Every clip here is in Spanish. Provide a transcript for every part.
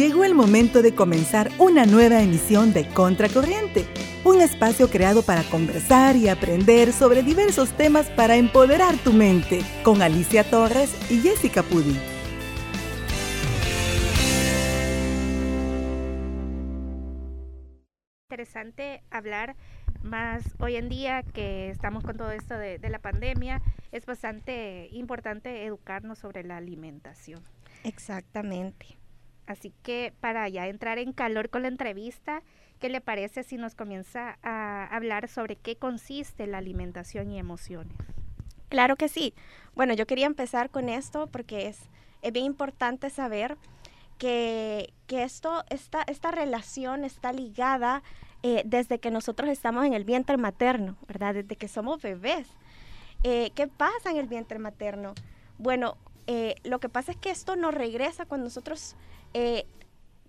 Llegó el momento de comenzar una nueva emisión de Contracorriente, un espacio creado para conversar y aprender sobre diversos temas para empoderar tu mente, con Alicia Torres y Jessica Pudi. Interesante hablar más hoy en día que estamos con todo esto de, de la pandemia, es bastante importante educarnos sobre la alimentación. Exactamente. Así que para ya entrar en calor con la entrevista, ¿qué le parece si nos comienza a hablar sobre qué consiste la alimentación y emociones? Claro que sí. Bueno, yo quería empezar con esto porque es, es bien importante saber que, que esto, esta, esta relación está ligada eh, desde que nosotros estamos en el vientre materno, ¿verdad? Desde que somos bebés. Eh, ¿Qué pasa en el vientre materno? Bueno, eh, lo que pasa es que esto nos regresa cuando nosotros eh,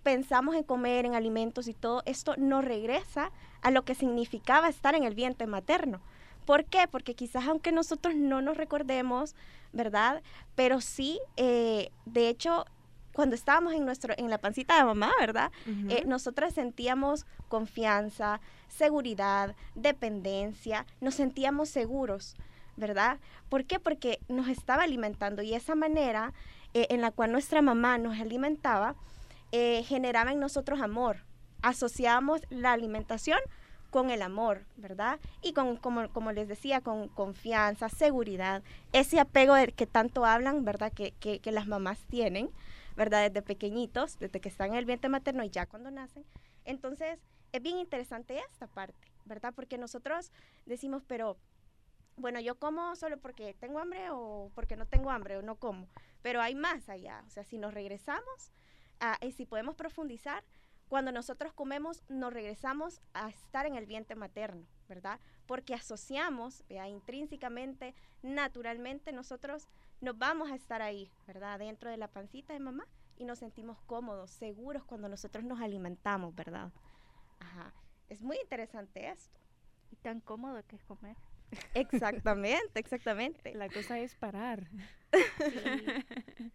pensamos en comer, en alimentos y todo, esto no regresa a lo que significaba estar en el vientre materno. ¿Por qué? Porque quizás aunque nosotros no nos recordemos, ¿verdad? Pero sí, eh, de hecho, cuando estábamos en, nuestro, en la pancita de mamá, ¿verdad? Eh, nosotras sentíamos confianza, seguridad, dependencia, nos sentíamos seguros, ¿verdad? ¿Por qué? Porque nos estaba alimentando y esa manera eh, en la cual nuestra mamá nos alimentaba, eh, generaba en nosotros amor. Asociamos la alimentación con el amor, ¿verdad? Y con, como, como les decía, con confianza, seguridad, ese apego del que tanto hablan, ¿verdad? Que, que, que, las mamás tienen, ¿verdad? Desde pequeñitos, desde que están en el vientre materno y ya cuando nacen. Entonces, es bien interesante esta parte, ¿verdad? Porque nosotros decimos, pero, bueno, yo como solo porque tengo hambre o porque no tengo hambre o no como. Pero hay más allá. O sea, si nos regresamos a, y si podemos profundizar, cuando nosotros comemos, nos regresamos a estar en el vientre materno, ¿verdad? Porque asociamos, vea, intrínsecamente, naturalmente, nosotros nos vamos a estar ahí, ¿verdad? Dentro de la pancita de mamá y nos sentimos cómodos, seguros cuando nosotros nos alimentamos, ¿verdad? Ajá. Es muy interesante esto. Y tan cómodo que es comer. Exactamente, exactamente. La cosa es parar.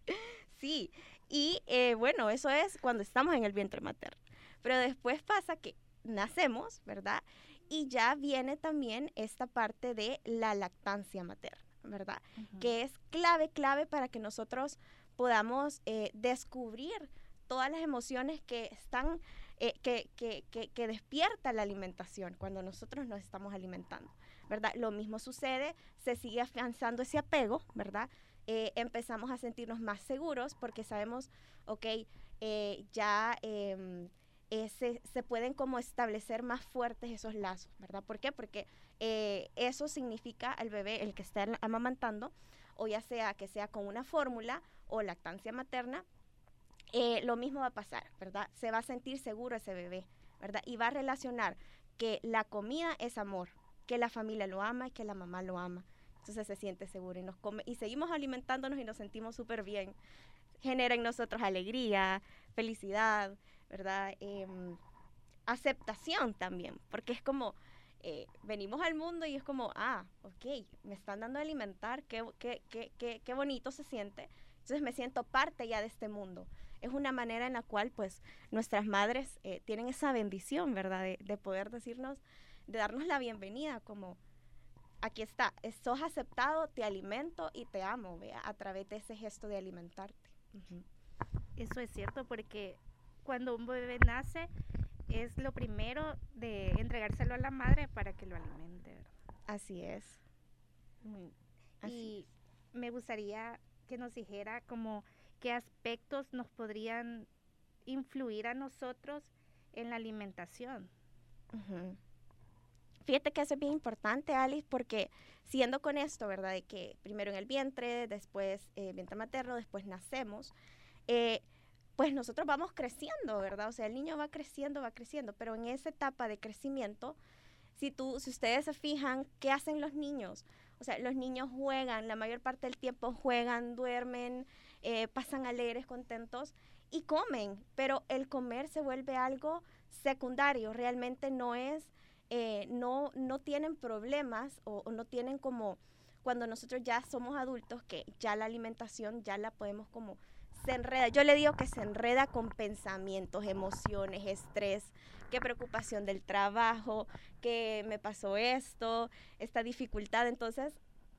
Sí, y eh, bueno, eso es cuando estamos en el vientre materno. Pero después pasa que nacemos, ¿verdad? Y ya viene también esta parte de la lactancia materna, ¿verdad? Uh -huh. Que es clave, clave para que nosotros podamos eh, descubrir todas las emociones que están, eh, que, que, que, que despierta la alimentación cuando nosotros nos estamos alimentando. ¿Verdad? Lo mismo sucede, se sigue afianzando ese apego, ¿verdad? Eh, empezamos a sentirnos más seguros porque sabemos, ok, eh, ya eh, se, se, pueden como establecer más fuertes esos lazos, ¿verdad? ¿Por qué? Porque eh, eso significa al bebé, el que está amamantando, o ya sea que sea con una fórmula o lactancia materna, eh, lo mismo va a pasar, ¿verdad? Se va a sentir seguro ese bebé, ¿verdad? Y va a relacionar que la comida es amor, que la familia lo ama y que la mamá lo ama. Entonces se siente seguro y, nos come, y seguimos alimentándonos y nos sentimos súper bien. Genera en nosotros alegría, felicidad, ¿verdad? Eh, aceptación también, porque es como, eh, venimos al mundo y es como, ah, ok, me están dando a alimentar, qué, qué, qué, qué, bonito se siente. Entonces me siento parte ya de este mundo. Es una manera en la cual pues nuestras madres eh, tienen esa bendición, ¿verdad? De poder decirnos, de darnos la bienvenida como aquí está, sos aceptado, te alimento y te amo, vea, a través de ese gesto de alimentarte. Uh -huh. Eso es cierto porque cuando un bebé nace es lo primero de entregárselo a la madre para que lo alimente. ¿verdad? Así es. Así y es. me gustaría que nos dijera como qué aspectos nos podrían influir a nosotros en la alimentación. Uh -huh. Fíjate que eso es bien importante, Alice, porque siendo con esto, ¿verdad? De que primero en el vientre, después eh, vientre materno, después nacemos, eh, pues nosotros vamos creciendo, ¿verdad? O sea, el niño va creciendo, va creciendo, pero en esa etapa de crecimiento, si, tú, si ustedes se fijan, ¿qué hacen los niños? O sea, los niños juegan, la mayor parte del tiempo juegan, duermen, eh, pasan alegres, contentos y comen, pero el comer se vuelve algo secundario, realmente no es eh, no, no tienen problemas o, no tienen como cuando nosotros ya somos adultos que ya la alimentación ya la podemos como se enreda, yo le digo que se enreda con pensamientos, emociones, estrés, qué preocupación del trabajo, que me pasó esto, esta dificultad. Entonces,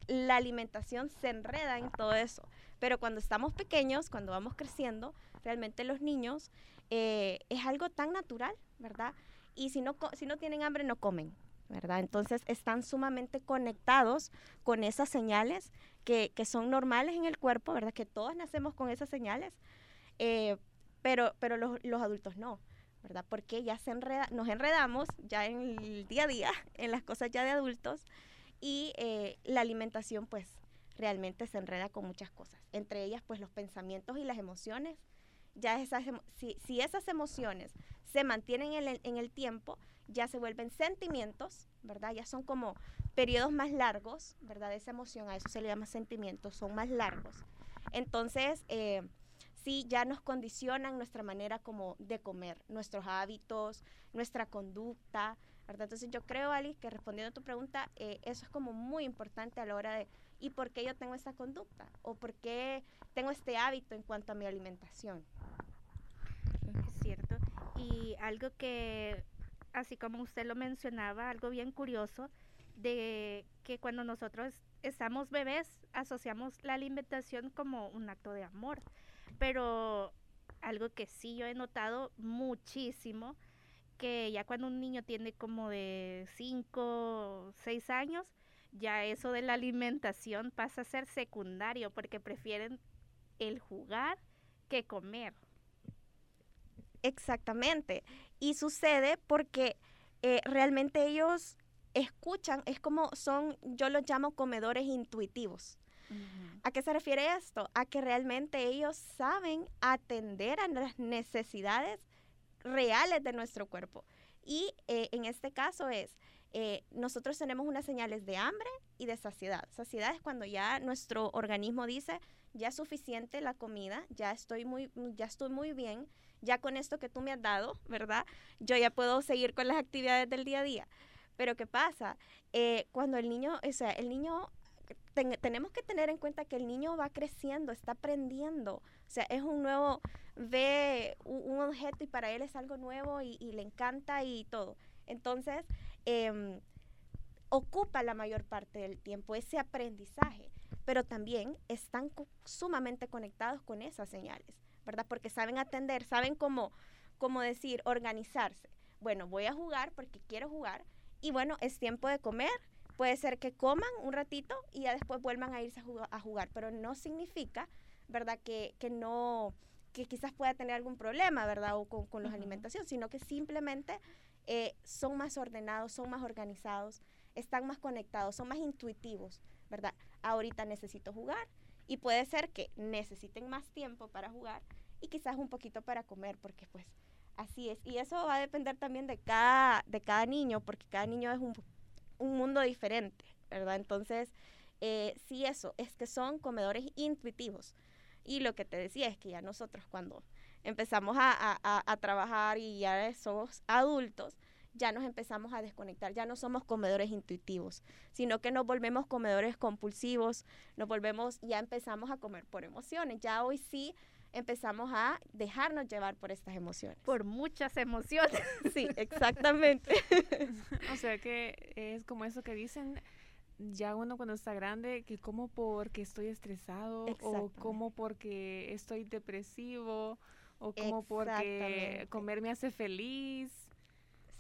la alimentación se enreda en todo eso. Pero cuando estamos pequeños, cuando vamos creciendo, realmente los niños eh, es algo tan natural, ¿verdad? Y si no, si no tienen hambre, no comen. ¿verdad? Entonces están sumamente conectados con esas señales que, son normales en el cuerpo, ¿verdad? Que todos nacemos con esas señales, eh, pero, pero los, los, adultos no, ¿verdad? Porque ya se enreda, nos enredamos ya en el día a día, en las cosas ya de adultos, y eh, la alimentación pues realmente se enreda con muchas cosas, entre ellas pues los pensamientos y las emociones. Ya esas, si, si esas emociones se mantienen en el, en el tiempo, ya se vuelven sentimientos, ¿verdad? Ya son como periodos más largos, ¿verdad? Esa emoción, a eso se le llama sentimientos, son más largos. Entonces, eh, sí, ya nos condicionan nuestra manera como de comer, nuestros hábitos, nuestra conducta, ¿verdad? Entonces yo creo, Ali, que respondiendo a tu pregunta, eh, eso es como muy importante a la hora de, ¿y por qué yo tengo esta conducta? ¿O por qué tengo este hábito en cuanto a mi alimentación? Es cierto. Y algo que así como usted lo mencionaba, algo bien curioso, de que cuando nosotros estamos bebés asociamos la alimentación como un acto de amor, pero algo que sí yo he notado muchísimo, que ya cuando un niño tiene como de 5, 6 años, ya eso de la alimentación pasa a ser secundario porque prefieren el jugar que comer. Exactamente. Y sucede porque eh, realmente ellos escuchan, es como son, yo los llamo comedores intuitivos. ¿A qué se refiere esto? A que realmente ellos saben atender a las necesidades reales de nuestro cuerpo. Y eh, en este caso es, eh, nosotros tenemos unas señales de hambre y de saciedad. Saciedad es cuando ya nuestro organismo dice, ya es suficiente la comida, ya estoy muy, ya estoy muy bien, ya con esto que tú me has dado, ¿verdad? Yo ya puedo seguir con las actividades del día a día. Pero ¿qué pasa? Eh, cuando el niño, o sea, el niño, tenemos que tener en cuenta que el niño va creciendo, está aprendiendo. O sea, es un nuevo, ve un, objeto y para él es algo nuevo y, le encanta y todo. Entonces, em, ocupa la mayor parte del tiempo ese aprendizaje, pero también están sumamente conectados con esas señales. ¿Verdad? Porque saben atender, saben cómo, cómo decir, organizarse. Bueno, voy a jugar porque quiero jugar y bueno, es tiempo de comer. Puede ser que coman un ratito y ya después vuelvan a irse a jugar, pero no significa, ¿verdad? Que, que no, que quizás pueda tener algún problema, ¿verdad? O con, con los alimentación, sino que simplemente eh, son más ordenados, son más organizados, están más conectados, son más intuitivos, ¿verdad? Ahorita necesito jugar y puede ser que necesiten más tiempo para jugar y quizás un poquito para comer, porque pues así es. Y eso va a depender también de cada, de cada niño, porque cada niño es un, mundo diferente, ¿verdad? Entonces, eh, sí eso, es que son comedores intuitivos. Y lo que te decía es que ya nosotros cuando empezamos a, a, trabajar y ya somos adultos, ya nos empezamos a desconectar, ya no somos comedores intuitivos, sino que nos volvemos comedores compulsivos, nos volvemos, ya empezamos a comer por emociones. Ya hoy sí empezamos a dejarnos llevar por estas emociones. Por muchas emociones. Sí, exactamente. o sea que es como eso que dicen, ya uno cuando está grande, que como porque estoy estresado o como porque estoy depresivo o como porque comer me hace feliz.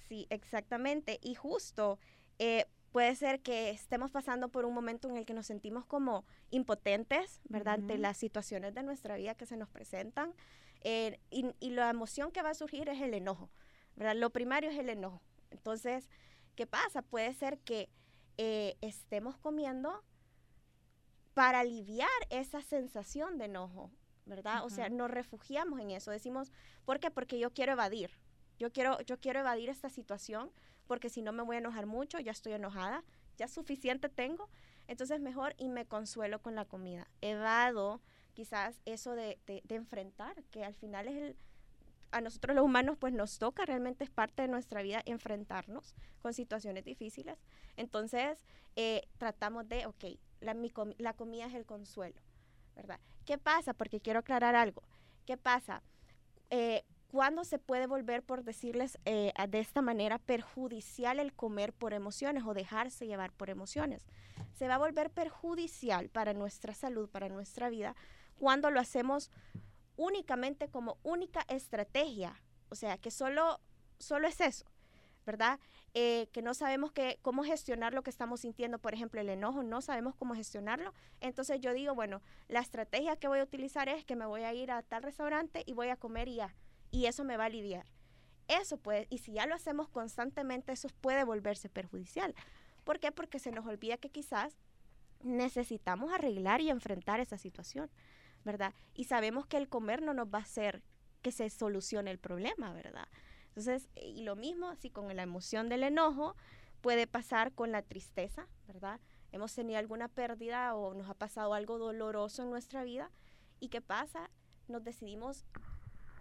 Sí, exactamente. Y justo eh, puede ser que estemos pasando por un momento en el que nos sentimos como impotentes, ¿verdad? Ante las situaciones de nuestra vida que se nos presentan. Eh, y, la emoción que va a surgir es el enojo, ¿verdad? Lo primario es el enojo. Entonces, ¿qué pasa? Puede ser que eh, estemos comiendo para aliviar esa sensación de enojo, ¿verdad? O sea, nos refugiamos en eso. Decimos, ¿por qué? Porque yo quiero evadir. Yo quiero, yo quiero evadir esta situación porque si no me voy a enojar mucho, ya estoy enojada, ya suficiente tengo, entonces mejor y me consuelo con la comida. Evado quizás eso de, enfrentar, que al final es el, a nosotros los humanos pues nos toca, realmente es parte de nuestra vida enfrentarnos con situaciones difíciles. Entonces eh, tratamos de, ok, la, la comida es el consuelo, ¿verdad? ¿Qué pasa? Porque quiero aclarar algo. ¿Qué pasa? Eh, ¿Cuándo se puede volver, por decirles eh, de esta manera, perjudicial el comer por emociones o dejarse llevar por emociones? Se va a volver perjudicial para nuestra salud, para nuestra vida, cuando lo hacemos únicamente como única estrategia. O sea, que solo, solo es eso, ¿verdad? Eh, que no sabemos que, cómo gestionar lo que estamos sintiendo, por ejemplo, el enojo, no sabemos cómo gestionarlo. Entonces yo digo, bueno, la estrategia que voy a utilizar es que me voy a ir a tal restaurante y voy a comer y ya y eso me va a aliviar. Eso puede, y si ya lo hacemos constantemente, eso puede volverse perjudicial. ¿Por qué? Porque se nos olvida que quizás necesitamos arreglar y enfrentar esa situación, ¿verdad? Y sabemos que el comer no nos va a hacer que se solucione el problema, ¿verdad? Entonces, y lo mismo, así con la emoción del enojo, puede pasar con la tristeza, ¿verdad? Hemos tenido alguna pérdida o nos ha pasado algo doloroso en nuestra vida. ¿Y qué pasa? Nos decidimos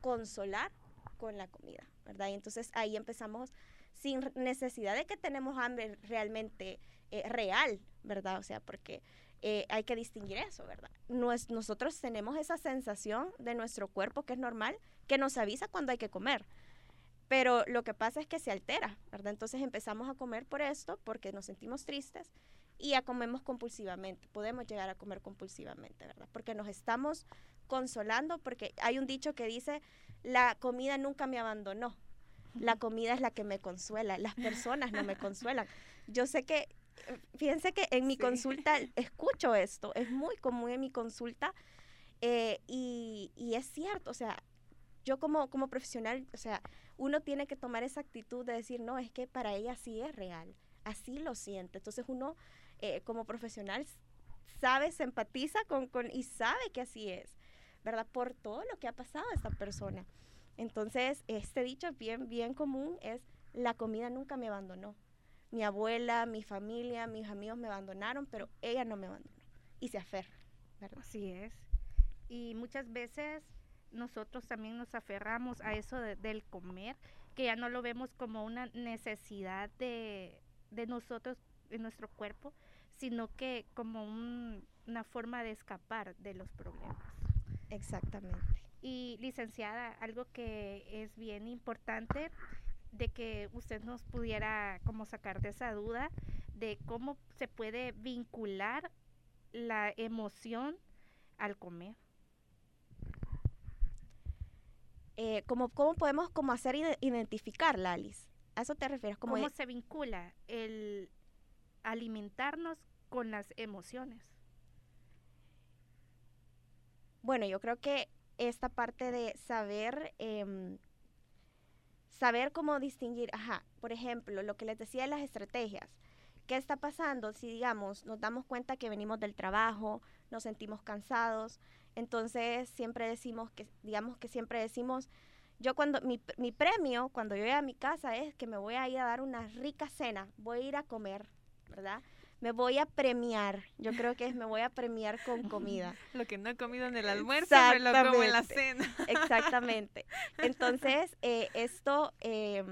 consolar con la comida, ¿verdad? Y entonces ahí empezamos sin necesidad de que tenemos hambre realmente eh, real, ¿verdad? O sea, porque eh, hay que distinguir eso, ¿verdad? nosotros tenemos esa sensación de nuestro cuerpo que es normal, que nos avisa cuando hay que comer. Pero lo que pasa es que se altera, ¿verdad? Entonces empezamos a comer por esto, porque nos sentimos tristes y ya comemos compulsivamente. Podemos llegar a comer compulsivamente, ¿verdad? Porque nos estamos consolando, porque hay un dicho que dice, la comida nunca me abandonó, la comida es la que me consuela, las personas no me consuelan. Yo sé que, fíjense que en mi consulta escucho esto, es muy común en mi consulta eh, y, y, es cierto, o sea, yo como, como profesional, o sea, uno tiene que tomar esa actitud de decir, no, es que para ella sí es real, así lo siente. Entonces uno eh, como profesional sabe, se empatiza con, con, y sabe que así es. ¿Verdad? Por todo lo que ha pasado a esta persona. Entonces, este dicho bien, bien común es, la comida nunca me abandonó. Mi abuela, mi familia, mis amigos me abandonaron, pero ella no me abandonó. Y se aferra, ¿verdad? Así es. Y muchas veces nosotros también nos aferramos a eso del comer, que ya no lo vemos como una necesidad de, de nosotros, de nuestro cuerpo, sino que como una forma de escapar de los problemas. Exactamente. Y licenciada, algo que es bien importante de que usted nos pudiera como sacar de esa duda de cómo se puede vincular la emoción al comer. Eh, ¿cómo, podemos como hacer identificarla, Alice? ¿A eso te refieres? ¿Cómo se vincula el alimentarnos con las emociones? Bueno, yo creo que esta parte de saber, em, saber cómo distinguir, ajá, por ejemplo, lo que les decía de las estrategias. ¿Qué está pasando si, digamos, nos damos cuenta que venimos del trabajo, nos sentimos cansados? Entonces, siempre decimos que, digamos que siempre decimos, yo cuando, mi, mi premio cuando yo voy a mi casa es que me voy a ir a dar una rica cena, voy a ir a comer, ¿verdad? Me voy a premiar. Yo creo que es me voy a premiar con comida. Lo que no he comido en el almuerzo, me lo como en la cena. Exactamente. Entonces, eh, esto eh,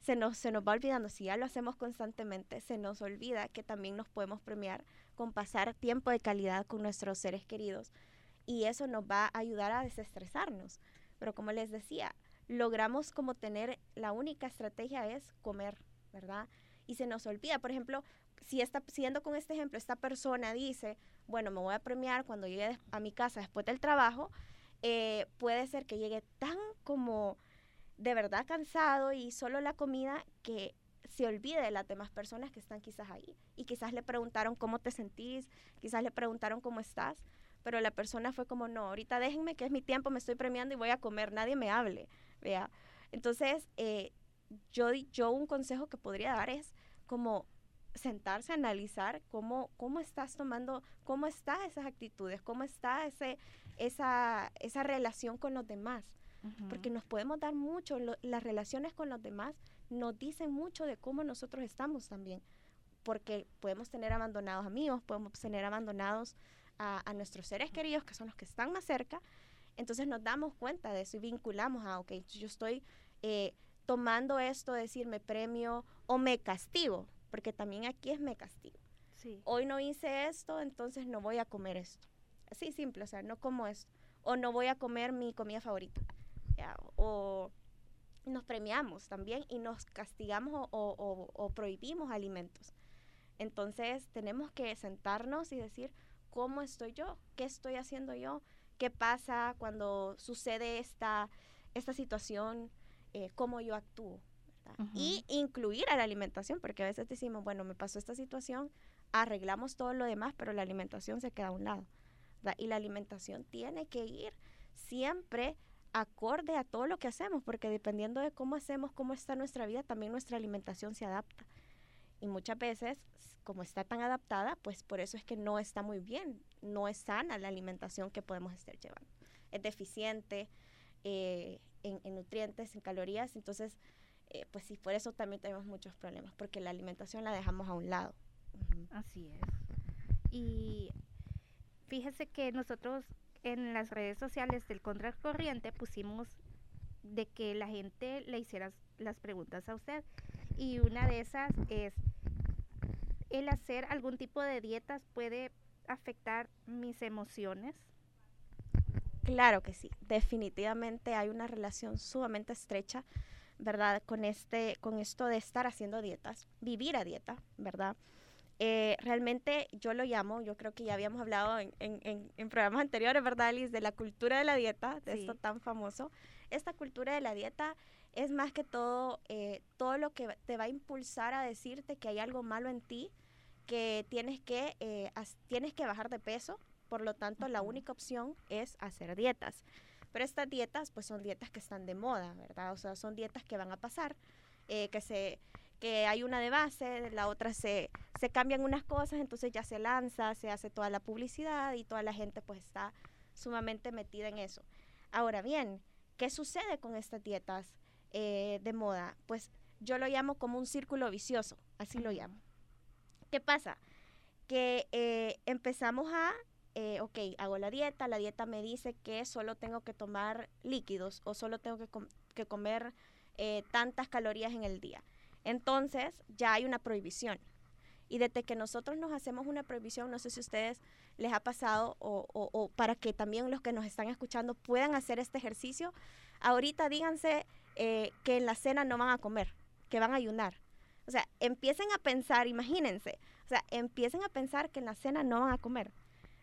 se, nos, se nos va olvidando. Si ya lo hacemos constantemente, se nos olvida que también nos podemos premiar con pasar tiempo de calidad con nuestros seres queridos. Y eso nos va a ayudar a desestresarnos. Pero como les decía, logramos como tener, la única estrategia es comer, ¿verdad? Y se nos olvida, por ejemplo, si está, siguiendo con este ejemplo, esta persona dice, bueno, me voy a premiar cuando llegue a mi casa después del trabajo, eh, puede ser que llegue tan como de verdad cansado y solo la comida que se olvide de las demás personas que están quizás ahí. Y quizás le preguntaron cómo te sentís, quizás le preguntaron cómo estás, pero la persona fue como, no, ahorita déjenme que es mi tiempo, me estoy premiando y voy a comer, nadie me hable, vea. Entonces, eh, yo, yo un consejo que podría dar es como sentarse a analizar cómo, cómo estás tomando, cómo están esas actitudes, cómo está ese, esa, esa relación con los demás. Porque nos podemos dar mucho, las relaciones con los demás nos dicen mucho de cómo nosotros estamos también. Porque podemos tener abandonados amigos, podemos tener abandonados a, a nuestros seres queridos, que son los que están más cerca. Entonces nos damos cuenta de eso y vinculamos a, ok, yo estoy eh, tomando esto, decirme premio o me castigo porque también aquí es me castigo. Hoy no hice esto, entonces no voy a comer esto. Así simple, o sea, no como esto. o no voy a comer mi comida favorita. O nos premiamos también y nos castigamos o, prohibimos alimentos. Entonces tenemos que sentarnos y decir, ¿cómo estoy yo? ¿Qué estoy haciendo yo? ¿Qué pasa cuando sucede esta, esta situación? Eh, ¿Cómo yo actúo? Y incluir a la alimentación, porque a veces decimos, bueno, me pasó esta situación, arreglamos todo lo demás, pero la alimentación se queda a un lado. Y la alimentación tiene que ir siempre acorde a todo lo que hacemos, porque dependiendo de cómo hacemos, cómo está nuestra vida, también nuestra alimentación se adapta. Y muchas veces, como está tan adaptada, pues por eso es que no está muy bien, no es sana la alimentación que podemos estar llevando. Es deficiente eh, en, nutrientes, en calorías, entonces, eh, pues sí, por eso también tenemos muchos problemas, porque la alimentación la dejamos a un lado. Así es. Y fíjese que nosotros en las redes sociales del Contracorriente pusimos de que la gente le hiciera las preguntas a usted. Y una de esas es, ¿el hacer algún tipo de dietas puede afectar mis emociones? Claro que sí, definitivamente hay una relación sumamente estrecha, ¿verdad? Con, este, con esto de estar haciendo dietas, vivir a dieta, ¿verdad? Eh, realmente yo lo llamo, yo creo que ya habíamos hablado en, en, en, programas anteriores, ¿verdad, Alice? De la cultura de la dieta, de esto tan famoso. Esta cultura de la dieta es más que todo, eh, todo lo que te va a impulsar a decirte que hay algo malo en ti, que tienes que, eh, tienes que bajar de peso, por lo tanto la única opción es hacer dietas. Pero estas dietas, pues son dietas que están de moda, ¿verdad? O sea, son dietas que van a pasar, que se que hay una de base, la otra se, se cambian unas cosas, entonces ya se lanza, se hace toda la publicidad y toda la gente pues está sumamente metida en eso. Ahora bien, ¿qué sucede con estas dietas eh, de moda? Pues yo lo llamo como un círculo vicioso, así lo llamo. ¿Qué pasa? Que eh, empezamos a, eh, ok, hago la dieta, la dieta me dice que solo tengo que tomar líquidos o solo tengo que, que comer tantas calorías en el día. Entonces ya hay una prohibición. Y desde que nosotros nos hacemos una prohibición, no sé si a ustedes les ha pasado o, para que también los que nos están escuchando puedan hacer este ejercicio, ahorita díganse eh, que en la cena no van a comer, que van a ayunar. O sea, empiecen a pensar, imagínense, o sea, empiecen a pensar que en la cena no van a comer.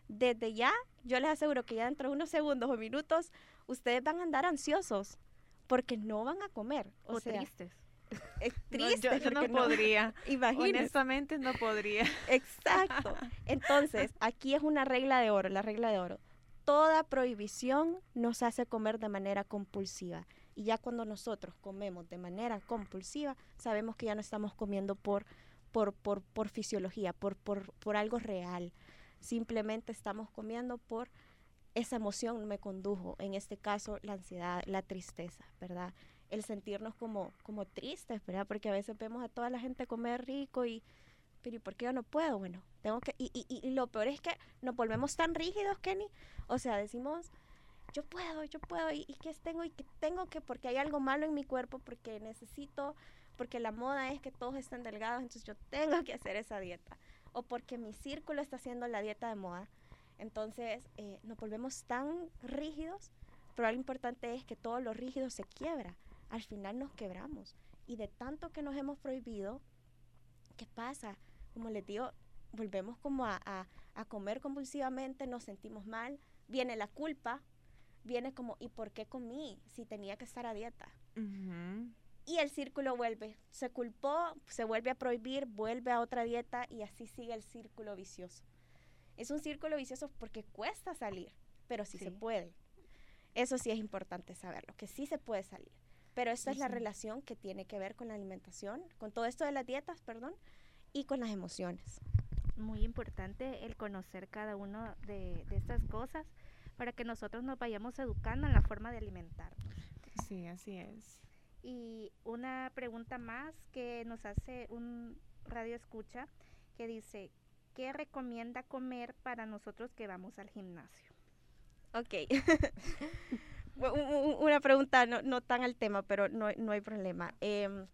Desde ya, yo les aseguro que ya dentro de unos segundos o minutos, ustedes van a andar ansiosos porque no van a comer. O, tristes es triste. yo, no, podría. Honestamente no podría. Exacto. Entonces, aquí es una regla de oro, la regla de oro. Toda prohibición nos hace comer de manera compulsiva. Y ya cuando nosotros comemos de manera compulsiva, sabemos que ya no estamos comiendo por, por, por, por fisiología, por, por, por algo real. Simplemente estamos comiendo por esa emoción me condujo, en este caso la ansiedad, la tristeza, ¿verdad? el sentirnos como, como tristes, ¿verdad? Porque a veces vemos a toda la gente comer rico y, pero ¿y por qué yo no puedo? Bueno, tengo que, y, y, y lo peor es que nos volvemos tan rígidos, Kenny, o sea, decimos, yo puedo, yo puedo, y, y que tengo, y que tengo que, porque hay algo malo en mi cuerpo, porque necesito, porque la moda es que todos estén delgados, entonces yo tengo que hacer esa dieta, o porque mi círculo está haciendo la dieta de moda. Entonces eh, nos volvemos tan rígidos, pero lo importante es que todo lo rígido se quiebra al final nos quebramos. Y de tanto que nos hemos prohibido, ¿qué pasa? Como les digo, volvemos como a, comer compulsivamente, nos sentimos mal, viene la culpa, viene como, ¿y por qué comí si tenía que estar a dieta? Y el círculo vuelve, se culpó, se vuelve a prohibir, vuelve a otra dieta y así sigue el círculo vicioso. Es un círculo vicioso porque cuesta salir, pero sí, sí. se puede. Eso sí es importante saberlo, que sí se puede salir. Pero esta es la relación que tiene que ver con la alimentación, con todo esto de las dietas, perdón, y con las emociones. Muy importante el conocer cada una de, estas cosas para que nosotros nos vayamos educando en la forma de alimentarnos. Sí, así es. Y una pregunta más que nos hace un radio escucha que dice, ¿qué recomienda comer para nosotros que vamos al gimnasio? Ok. una pregunta no, no, tan al tema, pero no, no hay problema. Em,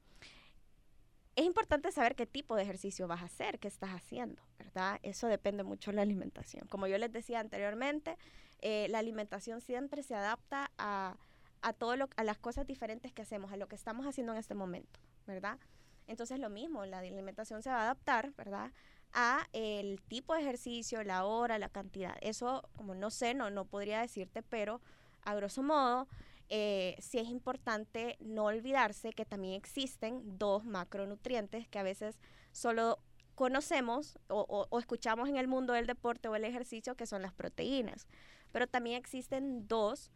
es importante saber qué tipo de ejercicio vas a hacer, qué estás haciendo, ¿verdad? Eso depende mucho de la alimentación. Como yo les decía anteriormente, eh, la alimentación siempre se adapta a, a todo las cosas diferentes que hacemos, a lo que estamos haciendo en este momento, ¿verdad? Entonces lo mismo, la alimentación se va a adaptar, ¿verdad? A el tipo de ejercicio, la hora, la cantidad. Eso, como no sé, no, no podría decirte, pero a grosso modo, eh, sí es importante no olvidarse que también existen dos macronutrientes que a veces solo conocemos o, escuchamos en el mundo del deporte o el ejercicio, que son las proteínas. Pero también existen dos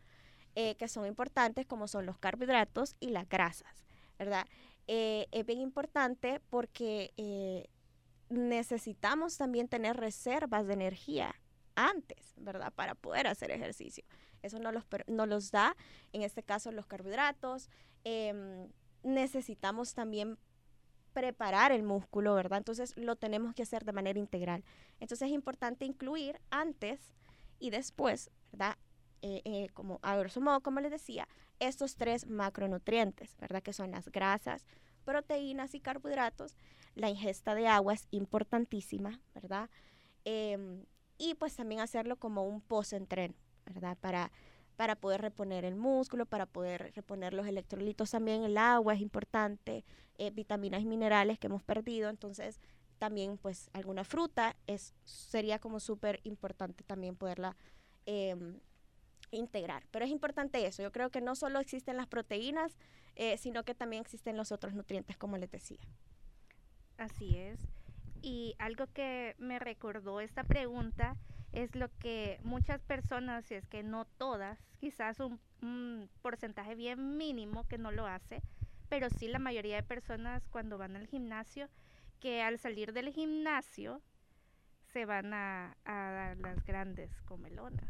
eh, que son importantes, como son los carbohidratos y las grasas, ¿verdad? Eh, es bien importante porque eh, necesitamos también tener reservas de energía antes, ¿verdad? Para poder hacer ejercicio. Eso no los, no los da, en este caso, los carbohidratos. Em, necesitamos también preparar el músculo, ¿verdad? Entonces lo tenemos que hacer de manera integral. Entonces es importante incluir antes y después, ¿verdad? Eh, eh, como a grosso modo, como les decía, estos tres macronutrientes, ¿verdad? Que son las grasas, proteínas y carbohidratos. La ingesta de agua es importantísima, ¿verdad? Em, y pues también hacerlo como un post-entreno, ¿verdad? Para para poder reponer el músculo, para poder reponer los electrolitos también, el agua es importante, eh, vitaminas y minerales que hemos perdido, entonces también pues alguna fruta es, sería como súper importante también poderla em, integrar. Pero es importante eso, yo creo que no solo existen las proteínas, eh, sino que también existen los otros nutrientes, como les decía. Así es. Y algo que me recordó esta pregunta es lo que muchas personas, si es que no todas, quizás un, porcentaje bien mínimo que no lo hace, pero sí la mayoría de personas cuando van al gimnasio, que al salir del gimnasio se van a, dar las grandes comelonas.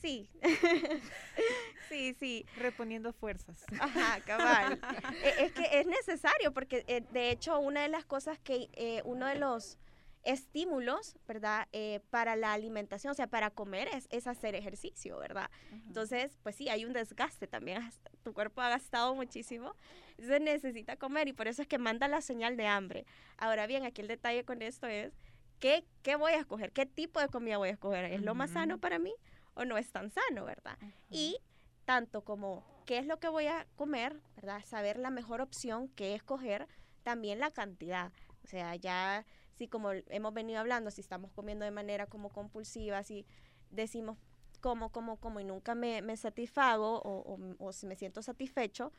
Sí, sí, sí. Reponiendo fuerzas. Ajá, cabal. E, es que es necesario porque eh, de hecho una de las cosas que eh, uno de los estímulos, ¿verdad? Eh, para la alimentación, o sea, para comer es, hacer ejercicio, ¿verdad? Entonces, pues sí, hay un desgaste también, tu cuerpo ha gastado muchísimo, entonces necesita comer y por eso es que manda la señal de hambre. Ahora bien, aquí el detalle con esto es, ¿qué, qué voy a escoger? ¿Qué tipo de comida voy a escoger? ¿Es lo más sano para mí o no es tan sano, ¿verdad? Y tanto como qué es lo que voy a comer, ¿verdad? Saber la mejor opción que escoger, también la cantidad. O sea, ya si como hemos venido hablando, si estamos comiendo de manera como compulsiva, si decimos como, como, como y nunca me, me satisfago o, o, si me siento satisfecho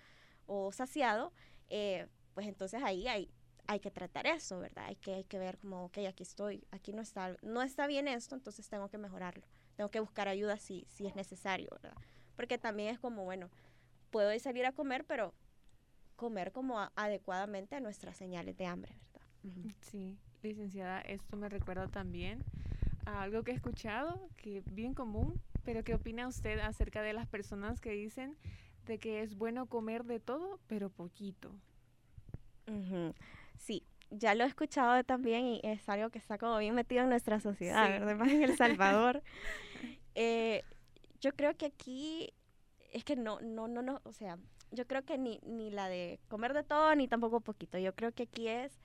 o saciado, eh, pues entonces ahí hay, hay que tratar eso, ¿verdad? Hay que, hay que ver como, ok, aquí estoy, aquí no está, no está bien esto, entonces tengo que mejorarlo. Tengo que buscar ayuda si, si es necesario, ¿verdad? Porque también es como, bueno, puedo ir salir a comer, pero comer como adecuadamente a nuestras señales de hambre, ¿verdad? Sí, licenciada, esto me recuerda también a algo que he escuchado, que es bien común, pero ¿qué opina usted acerca de las personas que dicen de que es bueno comer de todo, pero poquito? Sí, ya lo he escuchado también y es algo que está como bien metido en nuestra sociedad, ¿verdad? En El Salvador. Eh, yo creo que aquí es que no, no, no, no, o sea, yo creo que ni, ni la de comer de todo ni tampoco poquito. Yo creo que aquí es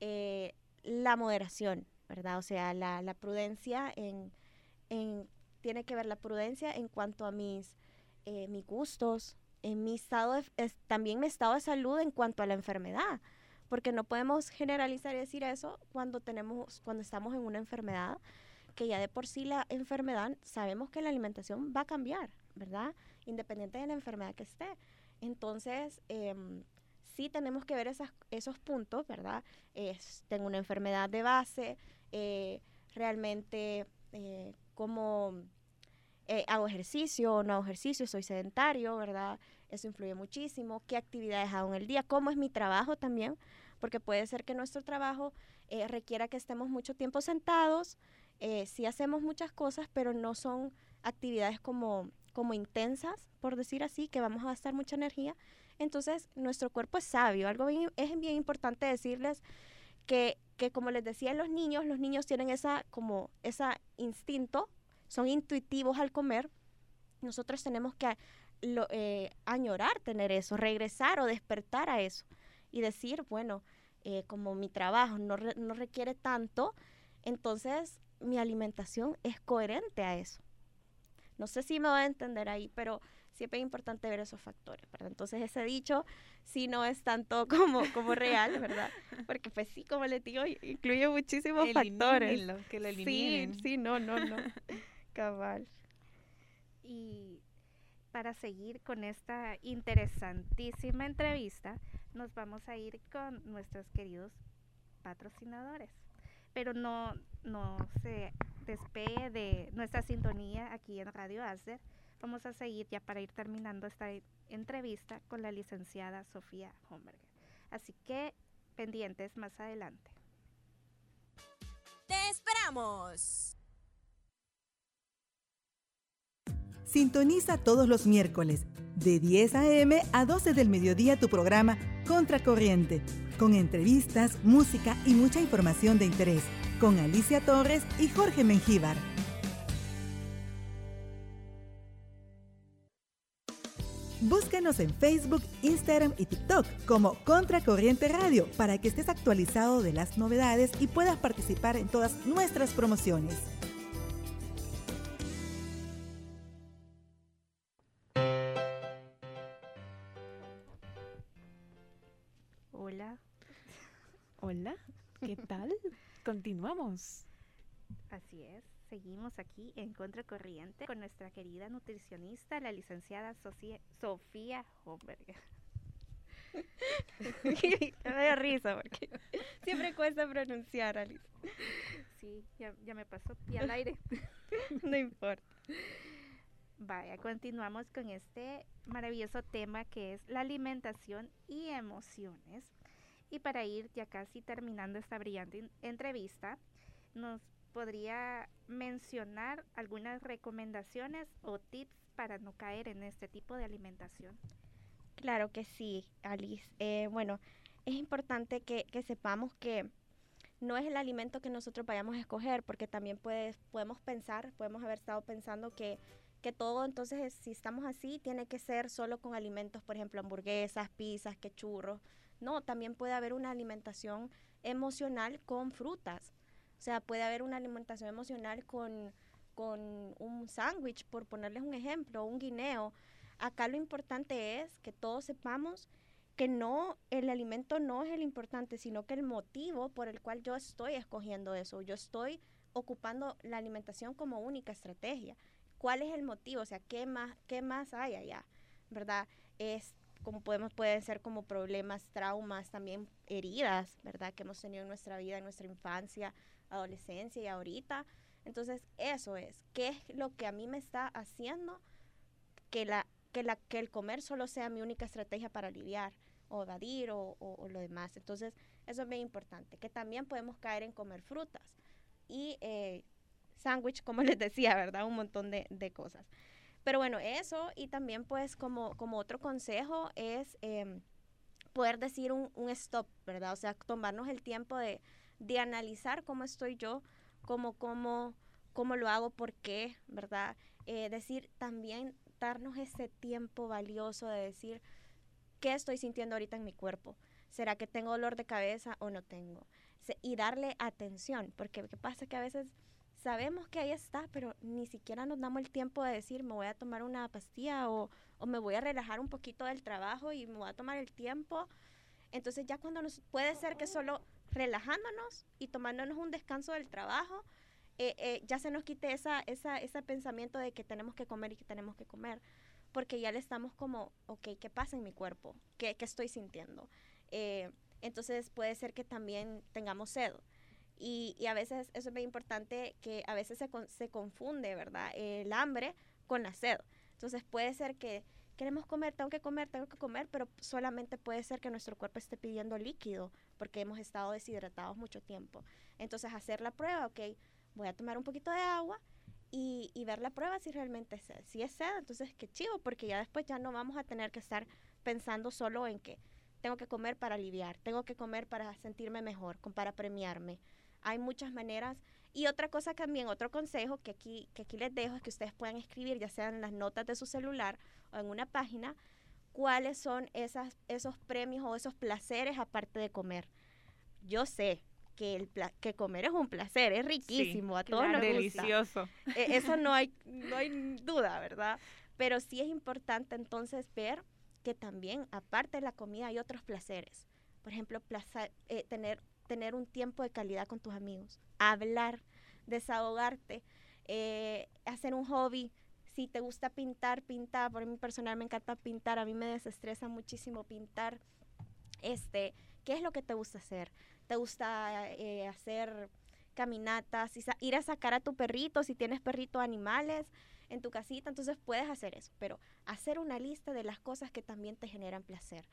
eh, la moderación, ¿verdad? O sea, la, la prudencia en, en, tiene que ver la prudencia en cuanto a mis, eh, mis gustos, en mi estado, de, también mi estado de salud en cuanto a la enfermedad, porque no podemos generalizar y decir eso cuando tenemos, cuando estamos en una enfermedad, que ya de por sí la enfermedad, sabemos que la alimentación va a cambiar, ¿verdad? Independiente de la enfermedad que esté. Entonces, eh, sí tenemos que ver esas, esos puntos, ¿verdad? tengo una enfermedad de base, eh, realmente eh, cómo eh, hago ejercicio o no hago ejercicio, soy sedentario, ¿verdad? Eso influye muchísimo. ¿Qué actividades hago en el día? ¿Cómo es mi trabajo también? Porque puede ser que nuestro trabajo requiera que estemos mucho tiempo sentados, sí hacemos muchas cosas, pero no son actividades como, como intensas, por decir así, que vamos a gastar mucha energía. Entonces, nuestro cuerpo es sabio. Algo es bien importante decirles que, que, como les decía los niños, los niños tienen esa, como, ese instinto, son intuitivos al comer. Nosotros tenemos que eh, añorar tener eso, regresar o despertar a eso y decir, bueno, eh, como mi trabajo no, no requiere tanto, entonces mi alimentación es coherente a eso. No sé si me va a entender ahí, pero siempre es importante ver esos factores, ¿verdad? Entonces ese dicho sí no es tanto como, como real, ¿verdad? Porque pues sí, como les digo, incluye muchísimos factores. Que lo eliminen. Sí, sí, no, no, no. Cabal. Y para seguir con esta interesantísima entrevista, nos vamos a ir con nuestros queridos patrocinadores. Pero no, no se despegue de nuestra sintonía aquí en Radio Acer. Vamos a seguir ya para ir terminando esta entrevista con la licenciada Sofía Homberger. Así que pendientes más adelante. ¡Te esperamos! Sintoniza todos los miércoles de 10 a.m. a 12 del mediodía tu programa Contracorriente, con entrevistas, música y mucha información de interés, con Alicia Torres y Jorge Mengíbar. Búscanos en Facebook, Instagram y TikTok como Contracorriente Radio para que estés actualizado de las novedades y puedas participar en todas nuestras promociones. Hola, ¿qué tal? Continuamos. Así es seguimos aquí en Contracorriente con nuestra querida nutricionista, la licenciada Sofía Homberger. me da risa porque siempre cuesta pronunciar, Alice. Sí, ya, ya me pasó. Y al aire. no importa. Vaya, continuamos con este maravilloso tema que es la alimentación y emociones. Y para ir ya casi terminando esta brillante entrevista, nos podría mencionar algunas recomendaciones o tips para no caer en este tipo de alimentación. Claro que sí, Alice. Eh, bueno, es importante que, sepamos que no es el alimento que nosotros vayamos a escoger, porque también podemos pensar, podemos haber estado pensando que, que todo, entonces, si estamos así, tiene que ser solo con alimentos, por ejemplo, hamburguesas, pizzas, que churros. No, también puede haber una alimentación emocional con frutas. O sea, puede haber una alimentación emocional con, un sándwich, por ponerles un ejemplo, un guineo. Acá lo importante es que todos sepamos que no, el alimento no es el importante, sino que el motivo por el cual yo estoy escogiendo eso, yo estoy ocupando la alimentación como única estrategia. ¿Cuál es el motivo? O sea, ¿qué más, qué más hay allá? ¿Verdad? Es como podemos, pueden ser como problemas, traumas, también heridas, ¿verdad? Que hemos tenido en nuestra vida, en nuestra infancia, adolescencia y ahorita. Entonces, eso es, ¿qué es lo que a mí me está haciendo que, la, que, la, que el comer solo sea mi única estrategia para aliviar o evadir o, lo demás? Entonces, eso es muy importante, que también podemos caer en comer frutas y eh, sándwich, como les decía, ¿verdad? Un montón de, cosas. Pero bueno, eso y también pues como, como otro consejo es em, poder decir un, un, stop, ¿verdad? O sea, tomarnos el tiempo de, de analizar cómo estoy yo, cómo, cómo, cómo lo hago, por qué, ¿verdad? Eh, decir también darnos ese tiempo valioso de decir qué estoy sintiendo ahorita en mi cuerpo. ¿Será que tengo dolor de cabeza o no tengo? Y darle atención, porque qué pasa que a veces sabemos que ahí está, pero ni siquiera nos damos el tiempo de decir me voy a tomar una pastilla o, o me voy a relajar un poquito del trabajo y me voy a tomar el tiempo. Entonces ya cuando nos puede ser que solo relajándonos y tomándonos un descanso del trabajo, eh, eh, ya se nos quite esa, esa, ese pensamiento de que tenemos que comer y que tenemos que comer, porque ya le estamos como, ok, ¿qué pasa en mi cuerpo? ¿Qué, qué estoy sintiendo? Eh, entonces puede ser que también tengamos sed. Y, y, a veces eso es muy importante que a veces se, se confunde, ¿verdad? El hambre con la sed. Entonces puede ser que queremos comer, tengo que comer, tengo que comer, pero solamente puede ser que nuestro cuerpo esté pidiendo líquido porque hemos estado deshidratados mucho tiempo. Entonces hacer la prueba, ok, voy a tomar un poquito de agua y, ver la prueba si realmente es sed. Si es sed, entonces qué chivo, porque ya después ya no vamos a tener que estar pensando solo en que tengo que comer para aliviar, tengo que comer para sentirme mejor, para premiarme. Hay muchas maneras. Y otra cosa también, otro consejo que aquí, que aquí les dejo es que ustedes puedan escribir, ya sean en las notas de su celular o en una página, cuáles son esas, esos premios o esos placeres aparte de comer. Yo sé que, el que comer es un placer, es riquísimo, a todos nos gusta. Delicioso. E, eso no hay, no hay duda, ¿verdad? Pero sí es importante entonces ver que también, aparte de la comida, hay otros placeres. Por ejemplo, eh, tener, tener un tiempo de calidad con tus amigos, hablar, desahogarte, eh, hacer un hobby. Si te gusta pintar, pinta. Por mí personal me encanta pintar. A mí me desestresa muchísimo pintar. Este, ¿qué es lo que te gusta hacer? ¿Te gusta eh, hacer caminatas, ir a sacar a tu perrito, si tienes perrito animales en tu casita, entonces puedes hacer eso, pero hacer una lista de las cosas que también te generan placer.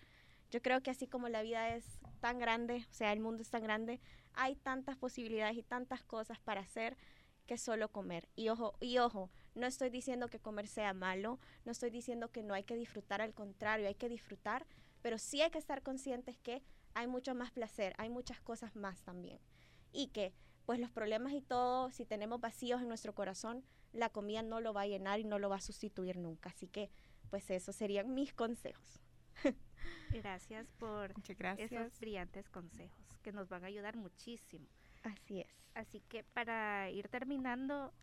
Yo creo que así como la vida es tan grande, o sea, el mundo es tan grande, hay tantas posibilidades y tantas cosas para hacer que solo comer. Y ojo, y ojo, no estoy diciendo que comer sea malo, no estoy diciendo que no hay que disfrutar, al contrario, hay que disfrutar, pero sí hay que estar conscientes que hay mucho más placer, hay muchas cosas más también. Y que pues los problemas y todo, si tenemos vacíos en nuestro corazón, la comida no lo va a llenar y no lo va a sustituir nunca. Así que pues esos serían mis consejos. Gracias por esos brillantes consejos que nos van a ayudar muchísimo. Así es. Así que para ir terminando,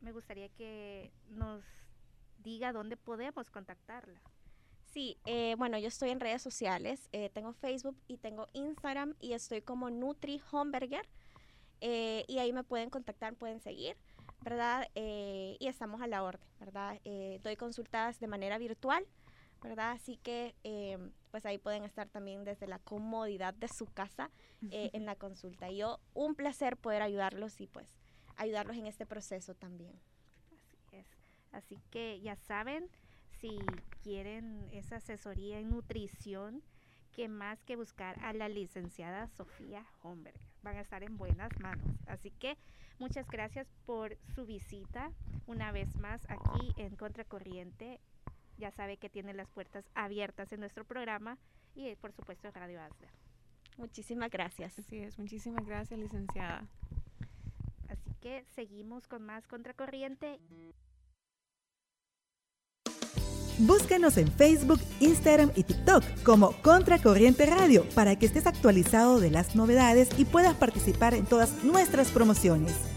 me gustaría que nos diga dónde podemos contactarla. Sí, eh, bueno, yo estoy en redes sociales, eh, tengo Facebook y tengo Instagram y estoy como Nutri Homberger eh, y ahí me pueden contactar, pueden seguir, ¿verdad? y estamos a la orden, ¿verdad? doy consultas de manera virtual, ¿verdad? Así que pues ahí pueden estar también desde la comodidad de su casa en la consulta. Y yo, un placer poder ayudarlos y pues ayudarlos en este proceso también. Así es. Así que ya saben, si quieren esa asesoría en nutrición, que más que buscar a la licenciada Sofía Homberg. Van a estar en buenas manos. Así que muchas gracias por su visita una vez más aquí en Contracorriente. Ya sabe que tiene las puertas abiertas en nuestro programa y por supuesto Radio Asler. Muchísimas gracias. Así es, muchísimas gracias licenciada. Así que seguimos con más Contracorriente. Búscanos en Facebook, Instagram y TikTok como Contracorriente Radio para que estés actualizado de las novedades y puedas participar en todas nuestras promociones.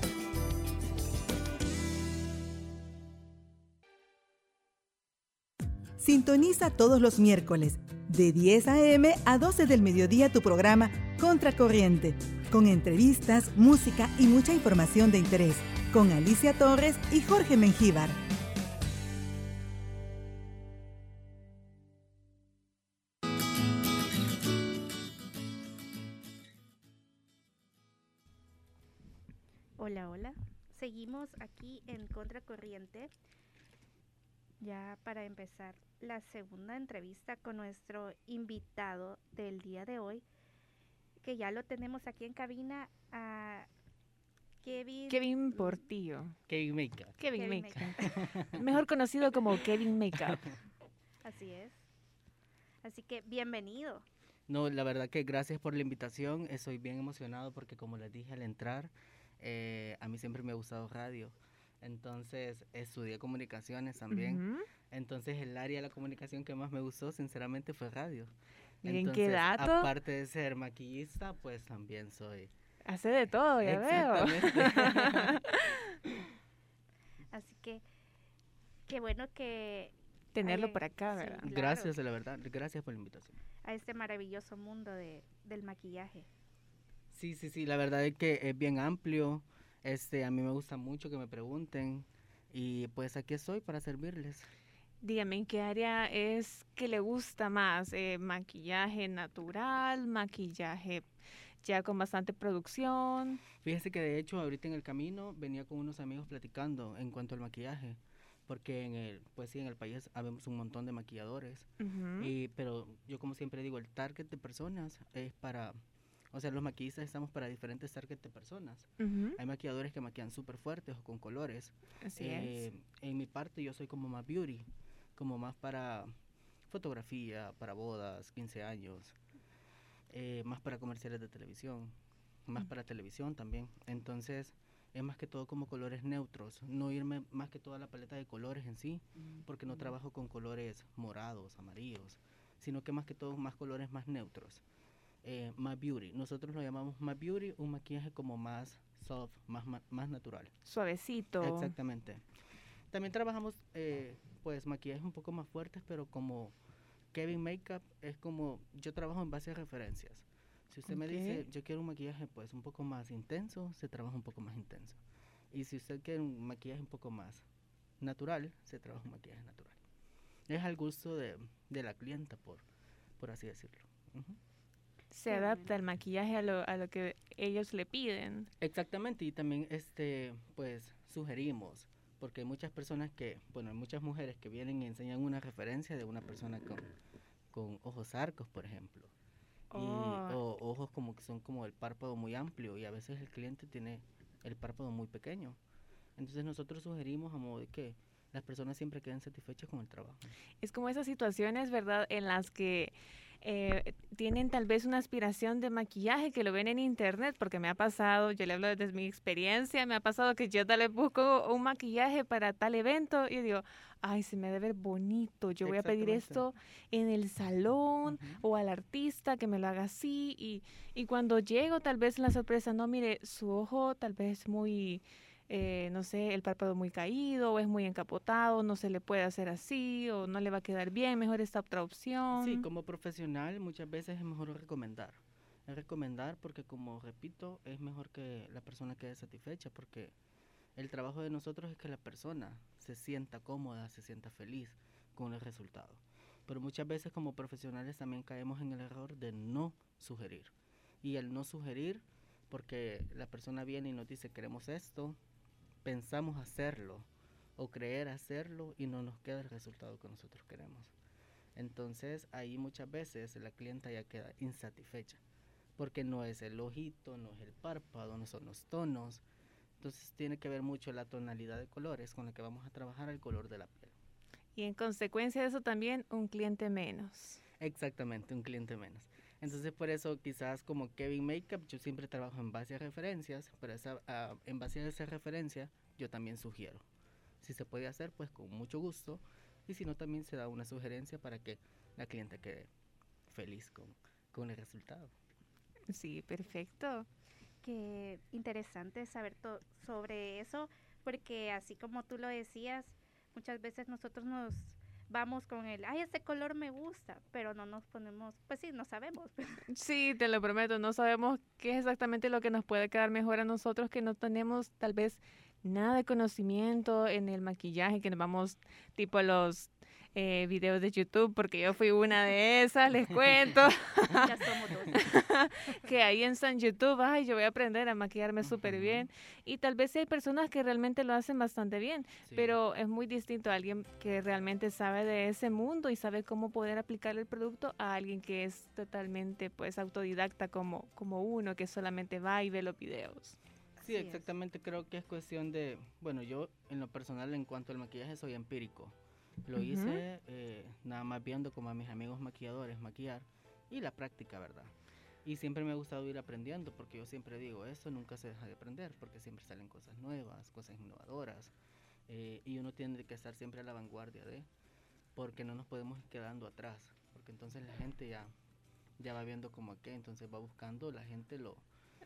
Sintoniza todos los miércoles de 10 a.m. a 12 del mediodía tu programa Contracorriente, con entrevistas, música y mucha información de interés, con Alicia Torres y Jorge Mengíbar. Hola, hola. Seguimos aquí en Contracorriente. Ya para empezar la segunda entrevista con nuestro invitado del día de hoy, que ya lo tenemos aquí en cabina a Kevin. Kevin Portillo. Kevin Makeup. Kevin, Makeup. Mejor conocido como Kevin Makeup. Así es. Así que bienvenido. No, la verdad que gracias por la invitación. Estoy bien emocionado porque como les dije al entrar, eh, a mí siempre me ha gustado radio. Entonces estudié comunicaciones también. Entonces el área de la comunicación que más me gustó sinceramente fue radio. ¿En qué dato? Aparte de ser maquillista, pues también soy... Hace de todo, ya veo. Así que qué bueno que... Tenerlo por acá, ¿verdad? Gracias, de la verdad. Gracias por la invitación. A este maravilloso mundo de, del maquillaje. Sí, sí, sí, la verdad es que es bien amplio. Este, a mí me gusta mucho que me pregunten y pues aquí estoy para servirles. Dígame, ¿en qué área es que le gusta más? Eh, ¿Maquillaje natural? ¿Maquillaje ya con bastante producción? Fíjese que de hecho ahorita en el camino venía con unos amigos platicando en cuanto al maquillaje, porque en el, pues sí, en el país habemos un montón de maquilladores, y, pero yo como siempre digo, el target de personas es para o sea, los maquillistas estamos para diferentes targets de personas. Hay maquilladores que maquillan súper fuertes o con colores. Así es. Eh, en mi parte yo soy como más beauty, como más para fotografía, para bodas, 15 años, eh, más para comerciales de televisión, más para televisión también. Entonces, es más que todo como colores neutros, no irme más que toda la paleta de colores en sí, porque no trabajo con colores morados, amarillos, sino que más que todo más colores más neutros eh, más beauty. Nosotros lo llamamos más beauty, un maquillaje como más soft, más, más, natural. Suavecito. Exactamente. También trabajamos eh, pues maquillajes un poco más fuertes, pero como Kevin Makeup es como, yo trabajo en base a referencias. Si usted me dice, yo quiero un maquillaje pues un poco más intenso, se trabaja un poco más intenso. Y si usted quiere un maquillaje un poco más natural, se trabaja un maquillaje natural. Es al gusto de, la clienta, por, por así decirlo. Se adapta el maquillaje a lo, a lo que ellos le piden. Exactamente, y también este pues sugerimos, porque hay muchas personas que, bueno, hay muchas mujeres que vienen y enseñan una referencia de una persona con, con ojos arcos, por ejemplo. Oh. o ojos como que son como el párpado muy amplio y a veces el cliente tiene el párpado muy pequeño. Entonces nosotros sugerimos a modo de que las personas siempre queden satisfechas con el trabajo. Es como esas situaciones, ¿verdad?, en las que eh, tienen tal vez una aspiración de maquillaje que lo ven en internet, porque me ha pasado, yo le hablo desde mi experiencia, me ha pasado que yo tal vez busco un maquillaje para tal evento y digo, ay, se me debe ver bonito, yo voy a pedir esto en el salón o al artista que me lo haga así y, y cuando llego tal vez la sorpresa, no, mire, su ojo tal vez muy eh, no sé, el párpado muy caído o es muy encapotado, no se le puede hacer así o no le va a quedar bien, mejor esta otra opción. Sí, como profesional muchas veces es mejor recomendar. Es recomendar porque como repito, es mejor que la persona quede satisfecha porque el trabajo de nosotros es que la persona se sienta cómoda, se sienta feliz con el resultado. Pero muchas veces como profesionales también caemos en el error de no sugerir. Y el no sugerir, porque la persona viene y nos dice queremos esto, pensamos hacerlo o creer hacerlo y no nos queda el resultado que nosotros queremos. Entonces ahí muchas veces la clienta ya queda insatisfecha porque no es el ojito, no es el párpado, no son los tonos. Entonces tiene que ver mucho la tonalidad de colores con la que vamos a trabajar el color de la piel. Y en consecuencia de eso también un cliente menos. Exactamente, un cliente menos. Entonces por eso quizás como Kevin Makeup yo siempre trabajo en base a referencias, pero esa, ah, en base a esa referencia yo también sugiero. Si se puede hacer, pues con mucho gusto. Y si no, también se da una sugerencia para que la cliente quede feliz con, con el resultado. Sí, perfecto. Qué interesante saber sobre eso, porque así como tú lo decías, muchas veces nosotros nos vamos con el, ay, este color me gusta, pero no nos ponemos, pues sí, no sabemos. Sí, te lo prometo, no sabemos qué es exactamente lo que nos puede quedar mejor a nosotros, que no tenemos tal vez nada de conocimiento en el maquillaje, que nos vamos tipo los eh, videos de YouTube, porque yo fui una de esas, les cuento. ya somos dos. que ahí en San YouTube, ay, yo voy a aprender a maquillarme súper bien. Y tal vez hay personas que realmente lo hacen bastante bien, pero es muy distinto a alguien que realmente sabe de ese mundo y sabe cómo poder aplicar el producto a alguien que es totalmente pues autodidacta como, como uno, que solamente va y ve los videos. Sí, exactamente, creo que es cuestión de, bueno, yo en lo personal en cuanto al maquillaje soy empírico. Lo hice eh, nada más viendo como a mis amigos maquilladores maquillar y la práctica, ¿verdad? Y siempre me ha gustado ir aprendiendo porque yo siempre digo, esto nunca se deja de aprender porque siempre salen cosas nuevas, cosas innovadoras eh, y uno tiene que estar siempre a la vanguardia de, porque no nos podemos ir quedando atrás, porque entonces la gente ya, ya va viendo como que, entonces va buscando la gente lo,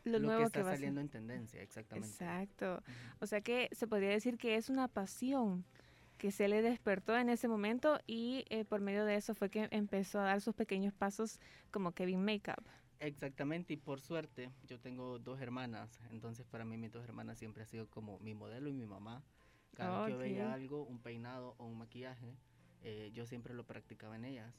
lo, nuevo que está saliendo en tendencia, exactamente. Exacto. O sea que se podría decir que es una pasión que se le despertó en ese momento y eh, por medio de eso fue que empezó a dar sus pequeños pasos como Kevin Makeup. Exactamente, y por suerte yo tengo dos hermanas, entonces para mí mis dos hermanas siempre ha sido como mi modelo y mi mamá. Cada vez que veía algo, un peinado o un maquillaje, eh, yo siempre lo practicaba en ellas.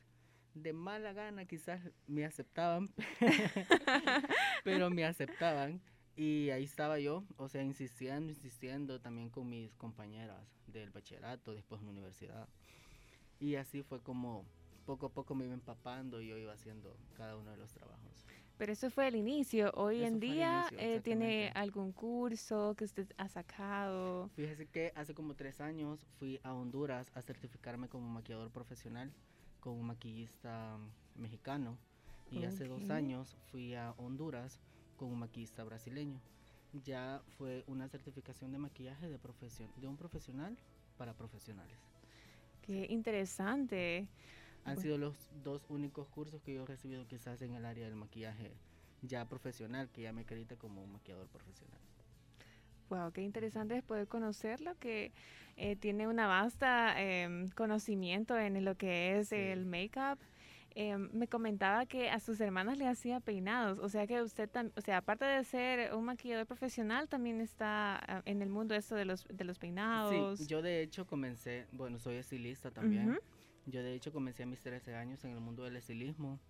De mala gana quizás me aceptaban, pero me aceptaban y ahí estaba yo, o sea, insistiendo, insistiendo también con mis compañeras del bachillerato, después en la universidad. Y así fue como poco a poco me iba empapando y yo iba haciendo cada uno de los trabajos. Pero eso fue el inicio. Hoy en día eh, tiene algún curso que usted ha sacado. Fíjese que hace como tres años fui a Honduras a certificarme como maquillador profesional con un maquillista mexicano. Y hace dos años fui a Honduras con un maquillista brasileño. Ya fue una certificación de maquillaje de, profesión, de un profesional para profesionales. Qué interesante. Han sido los dos únicos cursos que yo he recibido quizás en el área del maquillaje ya profesional, que ya me acredita como un maquillador profesional. Wow, qué interesante es poder conocerlo, que eh, tiene una vasta em, conocimiento en lo que es el make-up. Em, me comentaba que a sus hermanas le hacía peinados, o sea que usted, o sea, aparte de ser un maquillador profesional, también está ah, en el mundo esto de los, de los peinados. Sí, yo de hecho comencé, bueno, soy estilista también. Yo de hecho comencé a mis 13 años en el mundo del estilismo.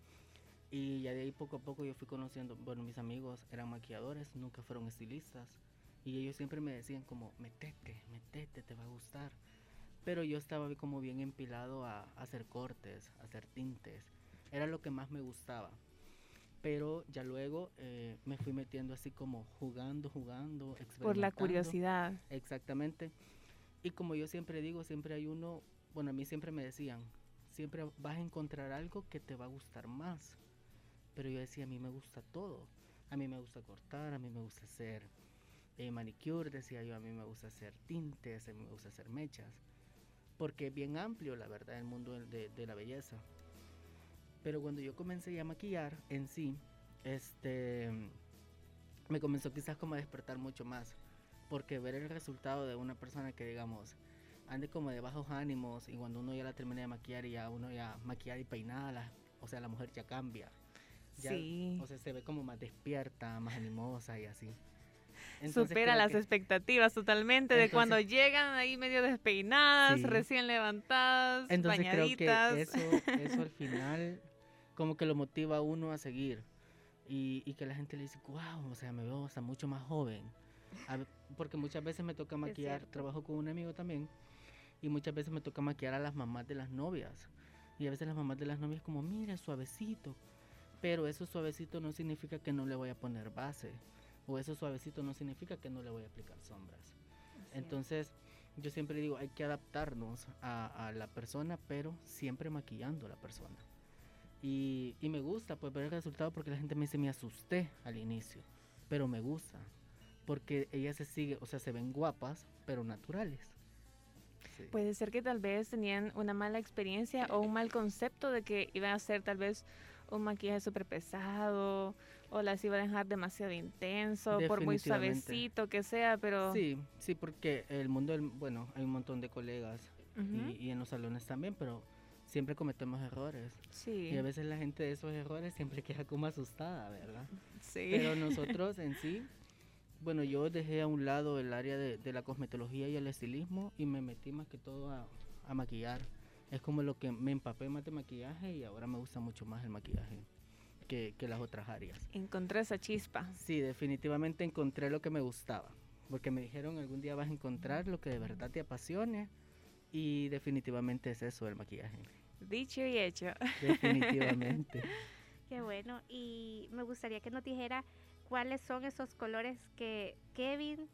Y ya de ahí poco a poco yo fui conociendo, bueno, mis amigos eran maquilladores, nunca fueron estilistas. Y ellos siempre me decían como, metete, metete, te va a gustar. Pero yo estaba como bien empilado a, hacer cortes, a hacer tintes. Era lo que más me gustaba. Pero ya luego eh, me fui metiendo así como jugando, jugando, Por la curiosidad. Exactamente. Y como yo siempre digo, siempre hay uno, bueno, a mí siempre me decían, siempre vas a encontrar algo que te va a gustar más. Pero yo decía, a mí me gusta todo. A mí me gusta cortar, a mí me gusta hacer eh, manicure, decía yo, a mí me gusta hacer tintes, a mí me gusta hacer mechas. Porque es bien amplio, la verdad, el mundo de, de la belleza. Pero cuando yo comencé a maquillar en sí, este, me comenzó quizás como a despertar mucho más. Porque ver el resultado de una persona que, digamos, ande como de bajos ánimos y cuando uno ya la termina de maquillar y ya uno ya maquillada y peinada, o sea, la mujer ya cambia sí. O sea, se ve como más despierta, más animosa y así. Supera las expectativas totalmente de cuando llegan ahí medio despeinadas, recién levantadas, Entonces creo que eso, eso al final como que lo motiva a uno a seguir. Y, y, que la gente le dice, wow, o sea, me veo hasta mucho más joven. porque muchas veces me toca maquillar, trabajo con un amigo también, y muchas veces me toca maquillar a las mamás de las novias. Y a veces las mamás de las novias como, mira, suavecito, pero eso suavecito no significa que no le voy a poner base. O eso suavecito no significa que no le voy a aplicar sombras. Entonces, yo siempre digo, hay que adaptarnos a, la persona, pero siempre maquillando a la persona. Y, me gusta pues ver el resultado porque la gente me dice, me asusté al inicio, pero me gusta. Porque ellas se sigue, o sea, se ven guapas, pero naturales. Puede ser que tal vez tenían una mala experiencia o un mal concepto de que iban a ser tal vez un maquillaje súper pesado o las iba a dejar demasiado intenso, por muy suavecito que sea, pero... Sí, sí, porque el mundo, bueno, hay un montón de colegas y, en los salones también, pero siempre cometemos errores. Sí. Y a veces la gente de esos errores siempre queda como asustada, ¿verdad? Sí. Pero nosotros en sí, bueno, yo dejé a un lado el área de, la cosmetología y el estilismo y me metí más que todo a, a maquillar es como lo que me empapé más de maquillaje y ahora me gusta mucho más el maquillaje que, las otras áreas. Encontré esa chispa. Sí, definitivamente encontré lo que me gustaba, porque me dijeron algún día vas a encontrar lo que de verdad te apasione y definitivamente es eso el maquillaje. Dicho y hecho. Definitivamente. Qué bueno. Y me gustaría que nos dijera cuáles son esos colores que Kevin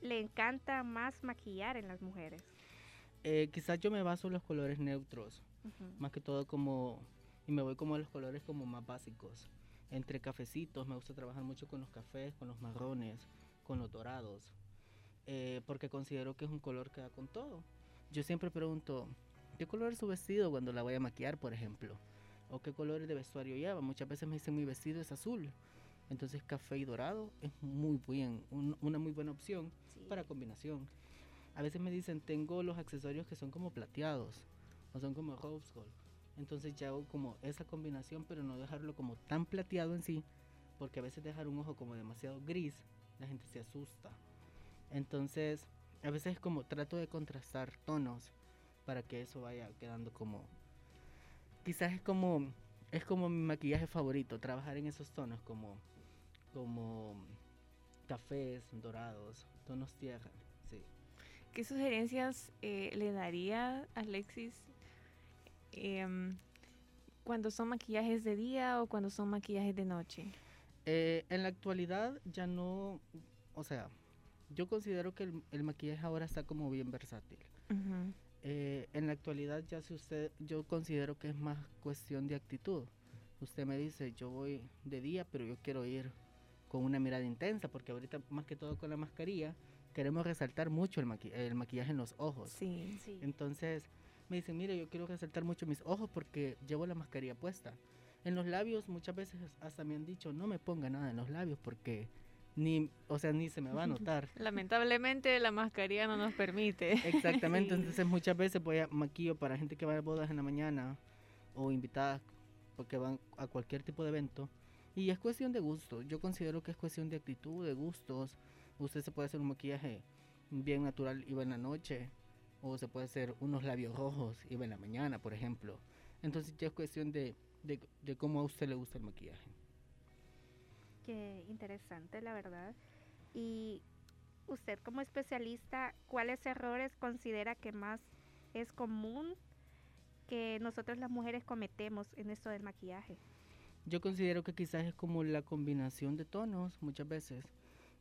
le encanta más maquillar en las mujeres. Eh, quizás yo me baso en los colores neutros, más que todo como, y me voy como a los colores como más básicos. Entre cafecitos, me gusta trabajar mucho con los cafés, con los marrones, con los dorados, eh, porque considero que es un color que da con todo. Yo siempre pregunto, ¿qué color es su vestido cuando la voy a maquillar, por ejemplo? ¿O qué colores de vestuario lleva? Muchas veces me dicen mi vestido es azul. Entonces café y dorado es muy bien, una muy buena opción para combinación. A veces me dicen, tengo los accesorios que son como plateados o son como rose gold. Entonces ya hago como esa combinación, pero no dejarlo como tan plateado en sí, porque a veces dejar un ojo como demasiado gris, la gente se asusta. Entonces, a veces es como trato de contrastar tonos para que eso vaya quedando como quizás es como es como mi maquillaje favorito, trabajar en esos tonos como como cafés, dorados, tonos tierra. ¿Qué sugerencias eh, le daría Alexis em, cuando son maquillajes de día o cuando son maquillajes de noche? Eh, en la actualidad ya no, o sea, yo considero que el, maquillaje ahora está como bien versátil. Eh, en la actualidad ya si usted, yo considero que es más cuestión de actitud. Usted me dice, yo voy de día, pero yo quiero ir con una mirada intensa, porque ahorita más que todo con la mascarilla, queremos resaltar mucho el, maquillaje en los ojos. Sí, Entonces, me dicen, mire, yo quiero resaltar mucho mis ojos porque llevo la mascarilla puesta. En los labios muchas veces hasta me han dicho, no me ponga nada en los labios porque ni, o sea, ni se me va a notar. Lamentablemente la mascarilla no nos permite. Exactamente, entonces muchas veces voy a maquillo para gente que va a bodas en la mañana o invitadas porque van a cualquier tipo de evento. Y es cuestión de gusto. Yo considero que es cuestión de actitud, de gustos. Usted se puede hacer un maquillaje bien natural y en la noche. O se puede hacer unos labios rojos y en la mañana, por ejemplo. Entonces ya es cuestión de, de, de cómo a usted le gusta el maquillaje. Qué interesante, la verdad. Y usted como especialista, ¿cuáles errores considera que más es común que nosotros las mujeres cometemos en esto del maquillaje? Yo considero que quizás es como la combinación de tonos muchas veces.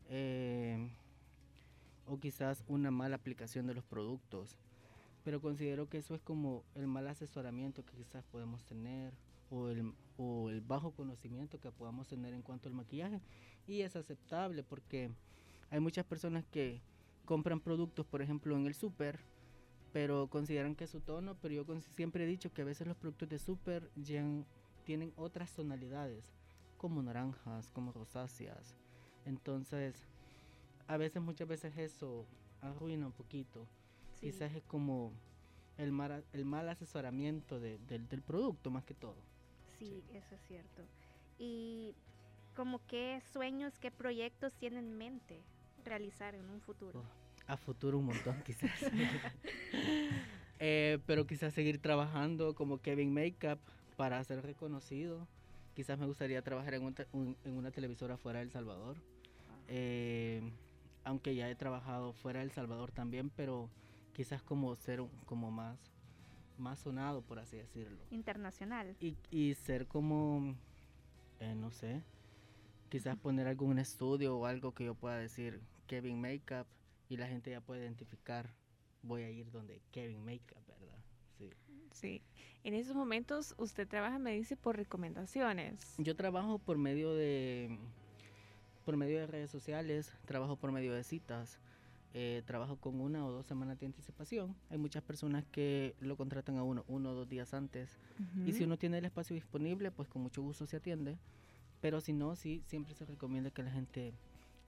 Eh, o quizás una mala aplicación de los productos. Pero considero que eso es como el mal asesoramiento que quizás podemos tener o el, o el bajo conocimiento que podamos tener en cuanto al maquillaje. Y es aceptable porque hay muchas personas que compran productos, por ejemplo, en el súper, pero consideran que es su tono, pero yo siempre he dicho que a veces los productos de súper tienen otras tonalidades, como naranjas, como rosáceas. Entonces, a veces, muchas veces eso arruina un poquito. Quizás es como el mal, el mal asesoramiento del, del producto más que todo. Sí, eso es cierto. Y como qué sueños, qué proyectos tienen en mente realizar en un futuro. Oh, a futuro un montón quizás. Eh, pero quizás seguir trabajando como Kevin Makeup para ser reconocido. Quizás me gustaría trabajar en, en una televisora fuera de El Salvador. Eh, aunque ya he trabajado fuera de El Salvador también, pero quizás como ser como más más sonado, por así decirlo. Internacional. Y, y ser como, eh, no sé, quizás poner algún estudio o algo que yo pueda decir Kevin Makeup y la gente ya puede identificar, voy a ir donde Kevin Makeup, ¿verdad? Sí. Sí. En esos momentos usted trabaja, me dice, por recomendaciones. Yo trabajo por medio de por medio de redes sociales, trabajo por medio de citas. Eh, trabajo con una o dos semanas de anticipación. Hay muchas personas que lo contratan a uno uno o dos días antes. Y si uno tiene el espacio disponible, pues con mucho gusto se atiende. Pero si no, sí, siempre se recomienda que la gente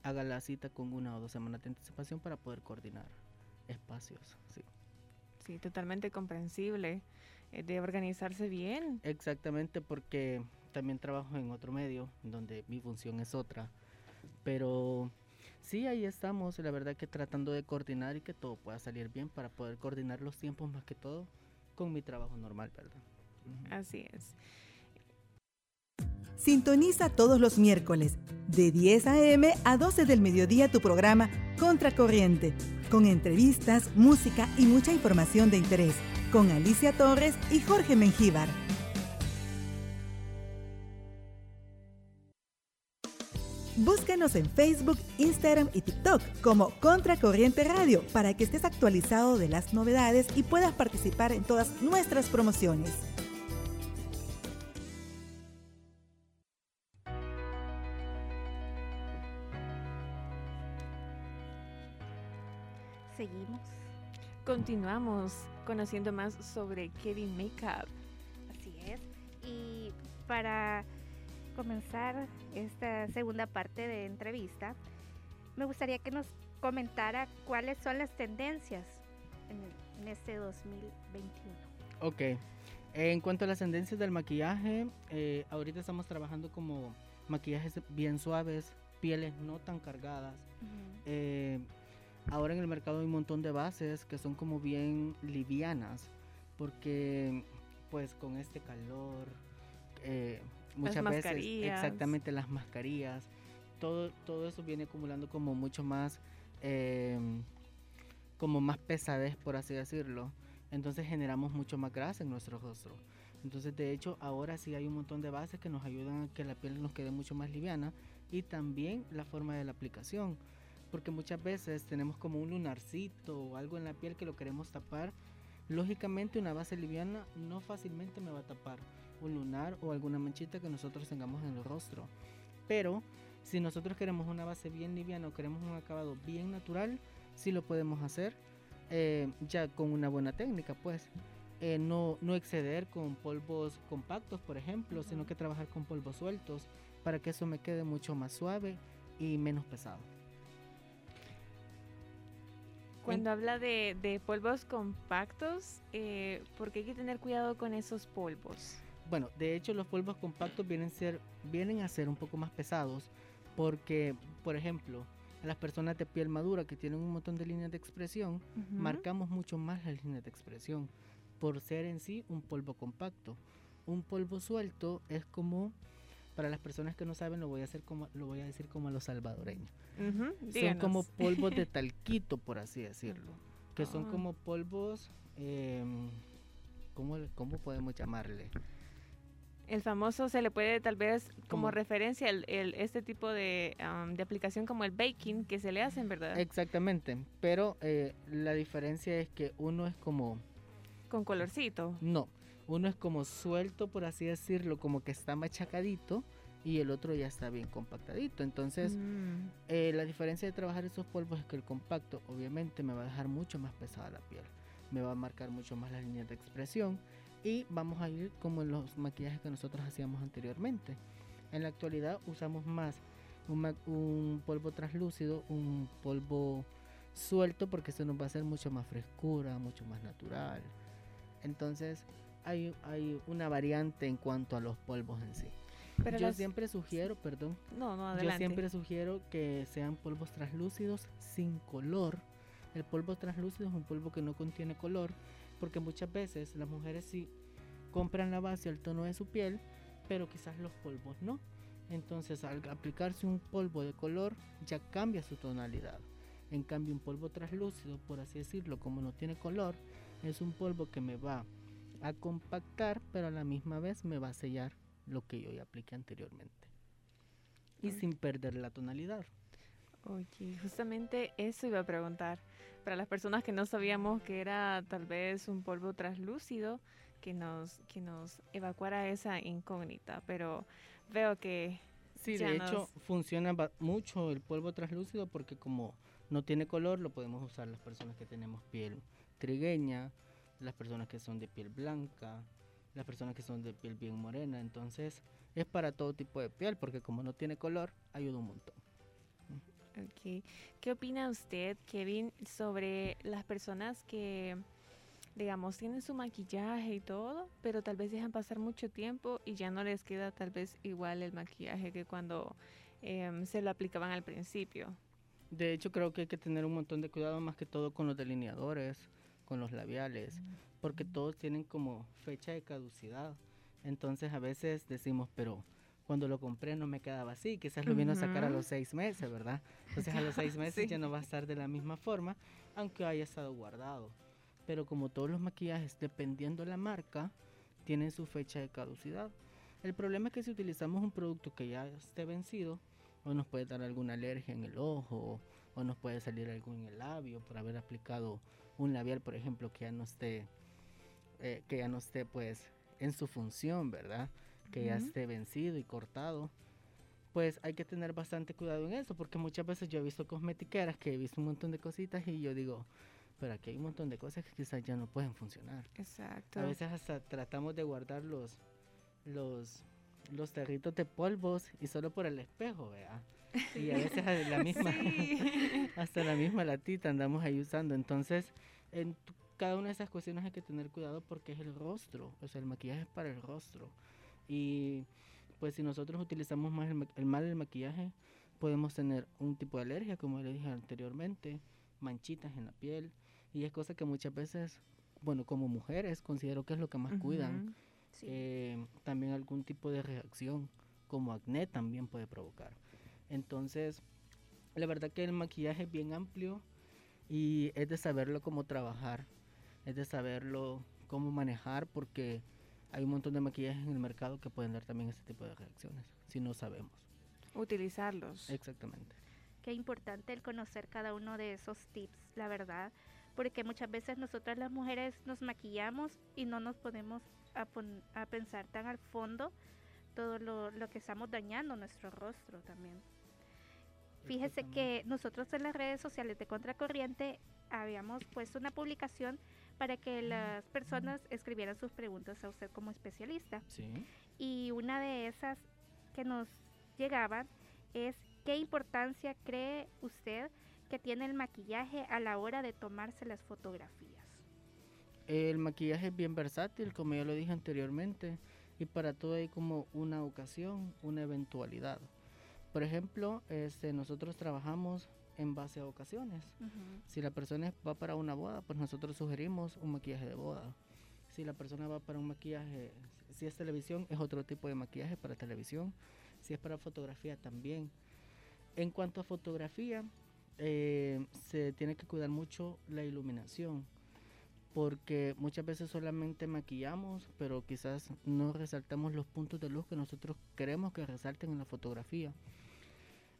haga la cita con una o dos semanas de anticipación para poder coordinar espacios. Sí, sí totalmente comprensible. Eh, de organizarse bien. Exactamente, porque también trabajo en otro medio, donde mi función es otra. Pero Sí, ahí estamos, la verdad que tratando de coordinar y que todo pueda salir bien para poder coordinar los tiempos más que todo con mi trabajo normal, ¿verdad? Así es. Sintoniza todos los miércoles de 10 a.m. a 12 del mediodía tu programa Contracorriente, con entrevistas, música y mucha información de interés, con Alicia Torres y Jorge Mengíbar. Búscanos en Facebook, Instagram y TikTok como Contracorriente Radio para que estés actualizado de las novedades y puedas participar en todas nuestras promociones. Seguimos. Continuamos conociendo más sobre Kevin Makeup. Así es. Y para comenzar esta segunda parte de entrevista, me gustaría que nos comentara cuáles son las tendencias en, este 2021. Ok. En cuanto a las tendencias del maquillaje, eh, ahorita estamos trabajando como maquillajes bien suaves, pieles no tan cargadas. Eh, ahora en el mercado hay un montón de bases que son como bien livianas, porque pues con este calor, eh, muchas veces exactamente las mascarillas. Todo todo eso viene acumulando como mucho más em, como más pesadez por así decirlo. Entonces generamos mucho más grasa en nuestro rostro. Entonces de hecho ahora sí hay un montón de bases que nos ayudan a que la piel nos quede mucho más liviana y también la forma de la aplicación. Porque muchas veces tenemos como un lunarcito o algo en la piel que lo queremos tapar. Lógicamente una base liviana no fácilmente me va a tapar un lunar o alguna manchita que nosotros tengamos en el rostro. Pero si nosotros queremos una base bien liviana o queremos un acabado bien natural, sí lo podemos hacer eh, ya con una buena técnica, pues. eh, no, no exceder con polvos compactos, por ejemplo, sino que trabajar con polvos sueltos para que eso me quede mucho más suave y menos pesado. Cuando habla de, polvos compactos, eh, ¿por qué hay que tener cuidado con esos polvos? Bueno, de hecho los polvos compactos vienen, ser, vienen a ser un poco más pesados porque, por ejemplo, a las personas de piel madura que tienen un montón de líneas de expresión, marcamos mucho más las líneas de expresión por ser en sí un polvo compacto. Un polvo suelto es como para las personas que no saben lo voy a hacer como lo voy a decir como a los salvadoreños. son como polvos de talquito, por así decirlo, que son ah. como polvos, eh, ¿cómo, ¿cómo podemos llamarle? El famoso se le puede tal vez como referencia el, este tipo de, de, aplicación como el baking que se le hacen, ¿verdad? Exactamente, pero eh, la diferencia es que uno es como... Con colorcito. No, uno es como suelto, por así decirlo, como que está machacadito y el otro ya está bien compactadito. Entonces, mm. eh, la diferencia de trabajar esos polvos es que el compacto obviamente me va a dejar mucho más pesada la piel, me va a marcar mucho más las líneas de expresión y vamos a ir como en los maquillajes que nosotros hacíamos anteriormente. En la actualidad usamos más un, un polvo translúcido, un polvo suelto porque eso nos va a hacer mucho más frescura, mucho más natural. Entonces, hay, hay una variante en cuanto a los polvos en sí. Pero yo siempre sugiero, perdón. No, no, adelante. Yo siempre sugiero que sean polvos translúcidos sin color. El polvo translúcido es un polvo que no contiene color, porque muchas veces las mujeres sí compran la base al tono de su piel, pero quizás los polvos no. Entonces, al aplicarse un polvo de color, ya cambia su tonalidad. En cambio, un polvo translúcido, por así decirlo, como no tiene color, es un polvo que me va a compactar, pero a la misma vez me va a sellar lo que yo ya apliqué anteriormente. Y sin perder la tonalidad. Oye, justamente eso iba a preguntar. Para las personas que no sabíamos que era tal vez un polvo translúcido que nos, que nos evacuara esa incógnita, pero veo que... Sí, de hecho funciona mucho el polvo translúcido porque como no tiene color lo podemos usar las personas que tenemos piel trigueña, las personas que son de piel blanca, las personas que son de piel bien morena. Entonces es para todo tipo de piel porque como no tiene color, ayuda un montón. ¿Qué opina usted, Kevin, sobre las personas que, digamos, tienen su maquillaje y todo, pero tal vez dejan pasar mucho tiempo y ya no les queda tal vez igual el maquillaje que cuando em, se lo aplicaban al principio? De hecho, creo que hay que tener un montón de cuidado más que todo con los delineadores con los labiales, porque todos tienen como fecha de caducidad. Entonces a veces decimos, pero cuando lo compré no me quedaba así, quizás lo vino a sacar a los seis meses, ¿verdad? Entonces a los seis meses ya no va a estar de la misma forma, aunque haya estado guardado. Pero como todos los maquillajes, dependiendo de la marca, tienen su fecha de caducidad. El problema es que si utilizamos un producto que ya esté vencido, o nos puede dar alguna alergia en el ojo, o nos puede salir algo en el labio por haber aplicado un labial, por ejemplo, que ya no esté, eh, que ya no esté pues en su función, ¿verdad? Que ya esté vencido y cortado. Pues hay que tener bastante cuidado en eso, porque muchas veces yo he visto cosmetiqueras que he visto un montón de cositas y yo digo, pero aquí hay un montón de cosas que quizás ya no pueden funcionar. Exacto. A veces hasta tratamos de guardar los, los, los tarritos de polvos y solo por el espejo, ¿verdad? Y a veces la misma, hasta la misma latita andamos ahí usando. Entonces, en cada una de esas cuestiones hay que tener cuidado porque es el rostro, o sea, el maquillaje es para el rostro. Y pues si nosotros utilizamos más el, mal el maquillaje, podemos tener un tipo de alergia, como le dije anteriormente, manchitas en la piel, y es cosa que muchas veces, bueno, como mujeres considero que es lo que más cuidan. Eh, también algún tipo de reacción, como acné, también puede provocar. Entonces, la verdad que el maquillaje es bien amplio y es de saberlo cómo trabajar, es de saberlo cómo manejar porque hay un montón de maquillajes en el mercado que pueden dar también ese tipo de reacciones si no sabemos. Utilizarlos. Exactamente. Qué importante el conocer cada uno de esos tips, la verdad, porque muchas veces nosotras las mujeres nos maquillamos y no nos podemos a, a pensar tan al fondo todo lo, lo que estamos dañando nuestro rostro también. Fíjese que nosotros en las redes sociales de Contracorriente habíamos puesto una publicación para que las personas escribieran sus preguntas a usted como especialista. Sí. Y una de esas que nos llegaban es ¿qué importancia cree usted que tiene el maquillaje a la hora de tomarse las fotografías? El maquillaje es bien versátil, como ya lo dije anteriormente, y para todo hay como una ocasión, una eventualidad. Por ejemplo, este, nosotros trabajamos en base a ocasiones. Si la persona va para una boda, pues nosotros sugerimos un maquillaje de boda. Si la persona va para un maquillaje, si es televisión, es otro tipo de maquillaje para televisión. Si es para fotografía, también. En cuanto a fotografía, eh, se tiene que cuidar mucho la iluminación porque muchas veces solamente maquillamos, pero quizás no resaltamos los puntos de luz que nosotros queremos que resalten en la fotografía.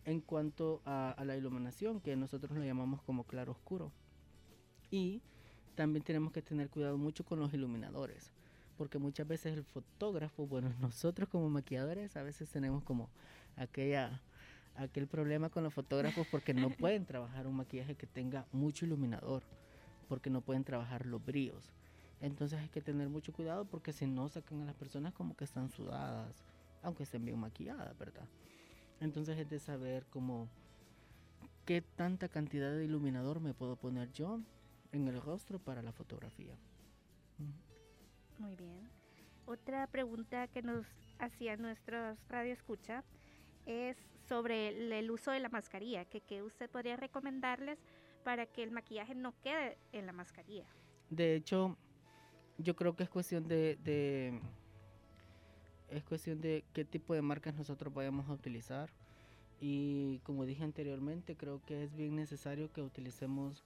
En cuanto a, la iluminación, que nosotros lo llamamos como claro oscuro. Y también tenemos que tener cuidado mucho con los iluminadores, porque muchas veces el fotógrafo, bueno, nosotros como maquilladores a veces tenemos como aquella aquel problema con los fotógrafos porque no pueden trabajar un maquillaje que tenga mucho iluminador porque no pueden trabajar los bríos. Entonces hay que tener mucho cuidado porque si no sacan a las personas como que están sudadas, aunque estén bien maquilladas, ¿verdad? Entonces es de saber cómo qué tanta cantidad de iluminador me puedo poner yo en el rostro para la fotografía. Muy bien. Otra pregunta que nos hacía nuestros radio escucha es sobre el, uso de la mascarilla, que, que usted podría recomendarles para que el maquillaje no quede en la mascarilla. De hecho, yo creo que es cuestión de, es cuestión de qué tipo de marcas nosotros vayamos a utilizar. Y como dije anteriormente, creo que es bien necesario que utilicemos,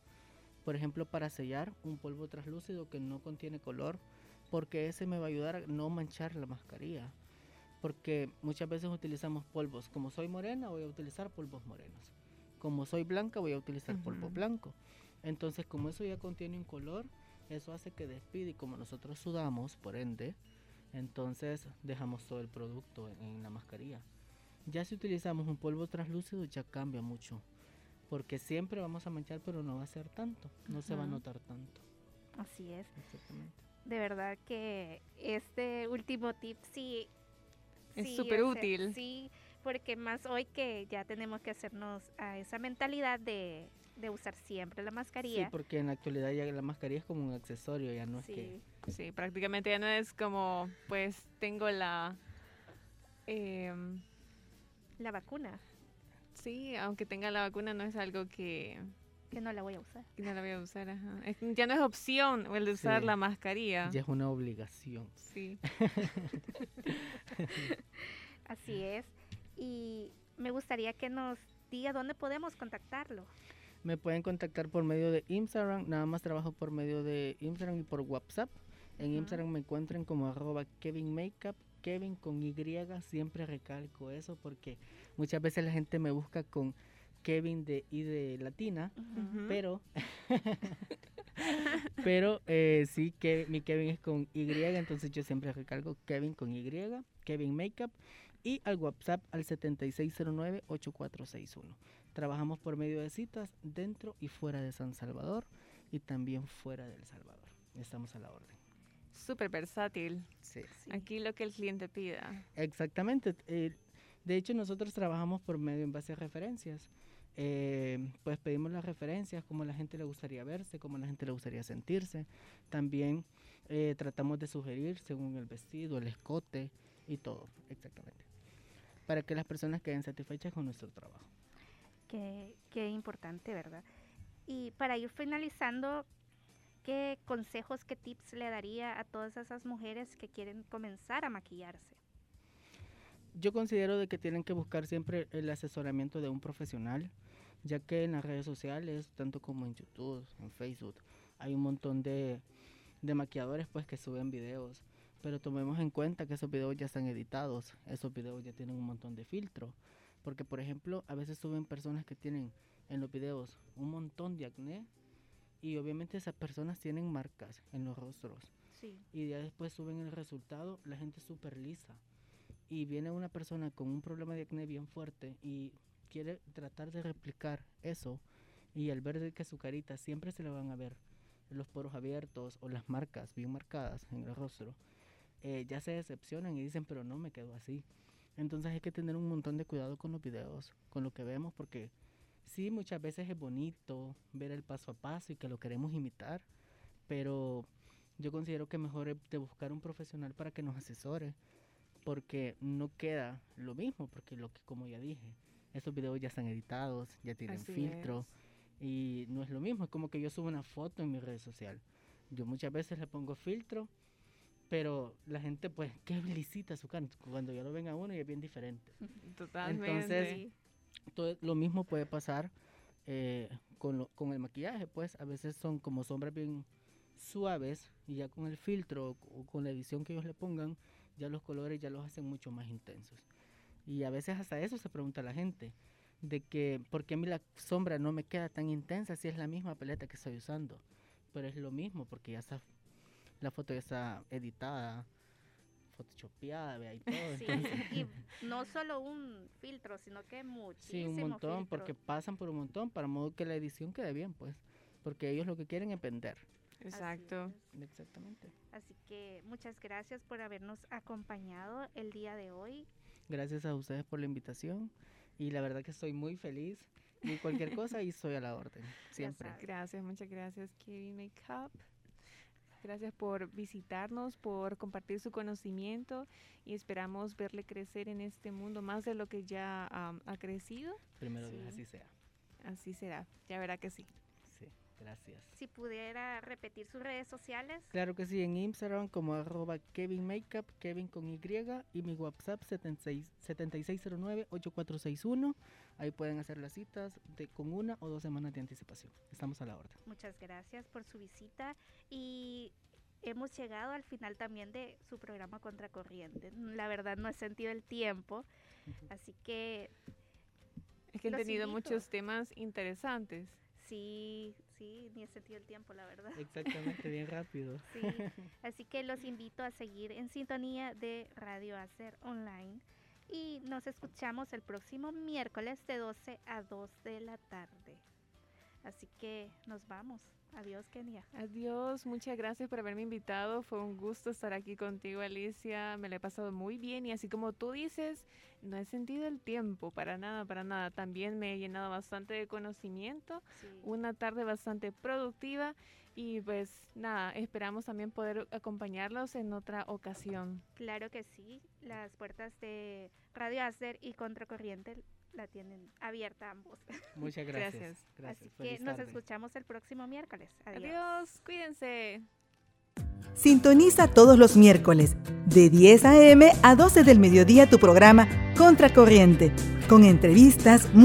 por ejemplo, para sellar un polvo translúcido que no contiene color, porque ese me va a ayudar a no manchar la mascarilla. Porque muchas veces utilizamos polvos. Como soy morena, voy a utilizar polvos morenos como soy blanca voy a utilizar polvo blanco. Entonces como eso ya contiene un color, eso hace que despide y como nosotros sudamos, por ende, entonces dejamos todo el producto en, la mascarilla. Ya si utilizamos un polvo translúcido ya cambia mucho, porque siempre vamos a manchar pero no va a ser tanto, no se va a notar tanto. Así es. De verdad que este último tip sí... Es súper útil. Sí, porque más hoy que ya tenemos que hacernos a esa mentalidad de, usar siempre la mascarilla. Sí, porque en la actualidad ya la mascarilla es como un accesorio, ya no es que... Sí, prácticamente ya no es como, pues tengo la... Em, la vacuna. Sí, aunque tenga la vacuna no es algo que... Que no la voy a usar. Que no la voy a usar, ajá. ya no es opción el de usar la mascarilla. Ya es una obligación. Sí. Así es y me gustaría que nos diga dónde podemos contactarlo. Me pueden contactar por medio de Instagram, nada más trabajo por medio de Instagram y por WhatsApp. En Instagram me encuentran como arroba Kevin Makeup, Kevin con Y, siempre recalco eso porque muchas veces la gente me busca con Kevin de I de latina, pero pero eh, sí que mi Kevin es con Y, entonces yo siempre recalco Kevin con Y, Kevin Makeup y al WhatsApp al 7609-8461. Trabajamos por medio de citas dentro y fuera de San Salvador y también fuera de El Salvador. Estamos a la orden. Súper versátil. Sí. Aquí lo que el cliente pida. Exactamente. Eh, de hecho, nosotros trabajamos por medio en base a referencias. Eh, pues pedimos las referencias, cómo la gente le gustaría verse, cómo la gente le gustaría sentirse. También eh, tratamos de sugerir según el vestido, el escote y todo, exactamente para que las personas queden satisfechas con nuestro trabajo. Qué, importante, ¿verdad? Y para ir finalizando, ¿qué consejos, qué tips le daría a todas esas mujeres que quieren comenzar a maquillarse? Yo considero de que tienen que buscar siempre el asesoramiento de un profesional, ya que en las redes sociales, tanto como en YouTube, en Facebook, hay un montón de, de maquilladores pues que suben videos pero tomemos en cuenta que esos videos ya están editados, esos videos ya tienen un montón de filtros, porque por ejemplo a veces suben personas que tienen en los videos un montón de acné y obviamente esas personas tienen marcas en los rostros. Y ya después suben el resultado, la gente súper lisa. Y viene una persona con un problema de acné bien fuerte y quiere tratar de replicar eso y al ver que su carita siempre se le van a ver los poros abiertos o las marcas bien marcadas en el rostro, eh, ya se decepcionan y dicen, pero no me quedo así. Entonces hay que tener un montón de cuidado con los videos, con lo que vemos, porque sí, muchas veces es bonito ver el paso a paso y que lo queremos imitar, pero yo considero que mejor es de buscar un profesional para que nos asesore, porque no queda lo mismo, porque lo que como ya dije, estos videos ya están editados, ya tienen filtro y no es lo mismo, es como que yo subo una foto en mi red social. Yo muchas veces le pongo filtro, pero la gente pues qué felicita su canto cuando ya lo ven a uno y es bien diferente. Totalmente. Entonces, todo, lo mismo puede pasar eh, con, con el maquillaje, pues a veces son como sombras bien suaves y ya con el filtro o con la edición que ellos le pongan, ya los colores ya los hacen mucho más intensos. Y a veces hasta eso se pregunta la gente, de que por qué a mí la sombra no me queda tan intensa si es la misma paleta que estoy usando. Pero es lo mismo porque ya está, la foto ya está editada, photoshopeada, vea y todo. y no solo un filtro, sino que muchísimo Sí, un montón, porque pasan por un montón para modo que la edición quede bien, pues. Porque ellos lo que quieren es vender. Exacto. Exactamente. Así que muchas gracias por habernos acompañado el día de hoy. Gracias a ustedes por la invitación y la verdad que estoy muy feliz y cualquier cosa y estoy a la orden, siempre. Gracias, muchas gracias Kevin Makeup. Gracias por visitarnos, por compartir su conocimiento y esperamos verle crecer en este mundo más de lo que ya ha crecido. Primero Dios, así sea. Así será, ya verá que sí. Gracias. Si pudiera repetir sus redes sociales. Claro que sí, en Instagram como arroba Kevin Makeup, Kevin con Y y mi WhatsApp 7609-8461. Ahí pueden hacer las citas de, con una o dos semanas de anticipación. Estamos a la orden. Muchas gracias por su visita y hemos llegado al final también de su programa Contracorriente. La verdad no he sentido el tiempo, así que... Es que han tenido muchos temas interesantes. Sí, sí, ni he sentido el tiempo, la verdad. Exactamente, bien rápido. Sí, así que los invito a seguir en sintonía de Radio Hacer Online y nos escuchamos el próximo miércoles de 12 a 2 de la tarde. Así que nos vamos. Adiós, Kenia. Adiós, muchas gracias por haberme invitado. Fue un gusto estar aquí contigo, Alicia. Me la he pasado muy bien y así como tú dices, no he sentido el tiempo, para nada, para nada. También me he llenado bastante de conocimiento, una tarde bastante productiva y pues nada, esperamos también poder acompañarlos en otra ocasión. Claro que sí, las puertas de Radio Acer y Contracorriente la tienen abierta ambos. Muchas gracias. Así que nos escuchamos el próximo miércoles. Adiós, cuídense. Sintoniza todos los miércoles de 10 a.m. a 12 del mediodía tu programa Contracorriente, con entrevistas muy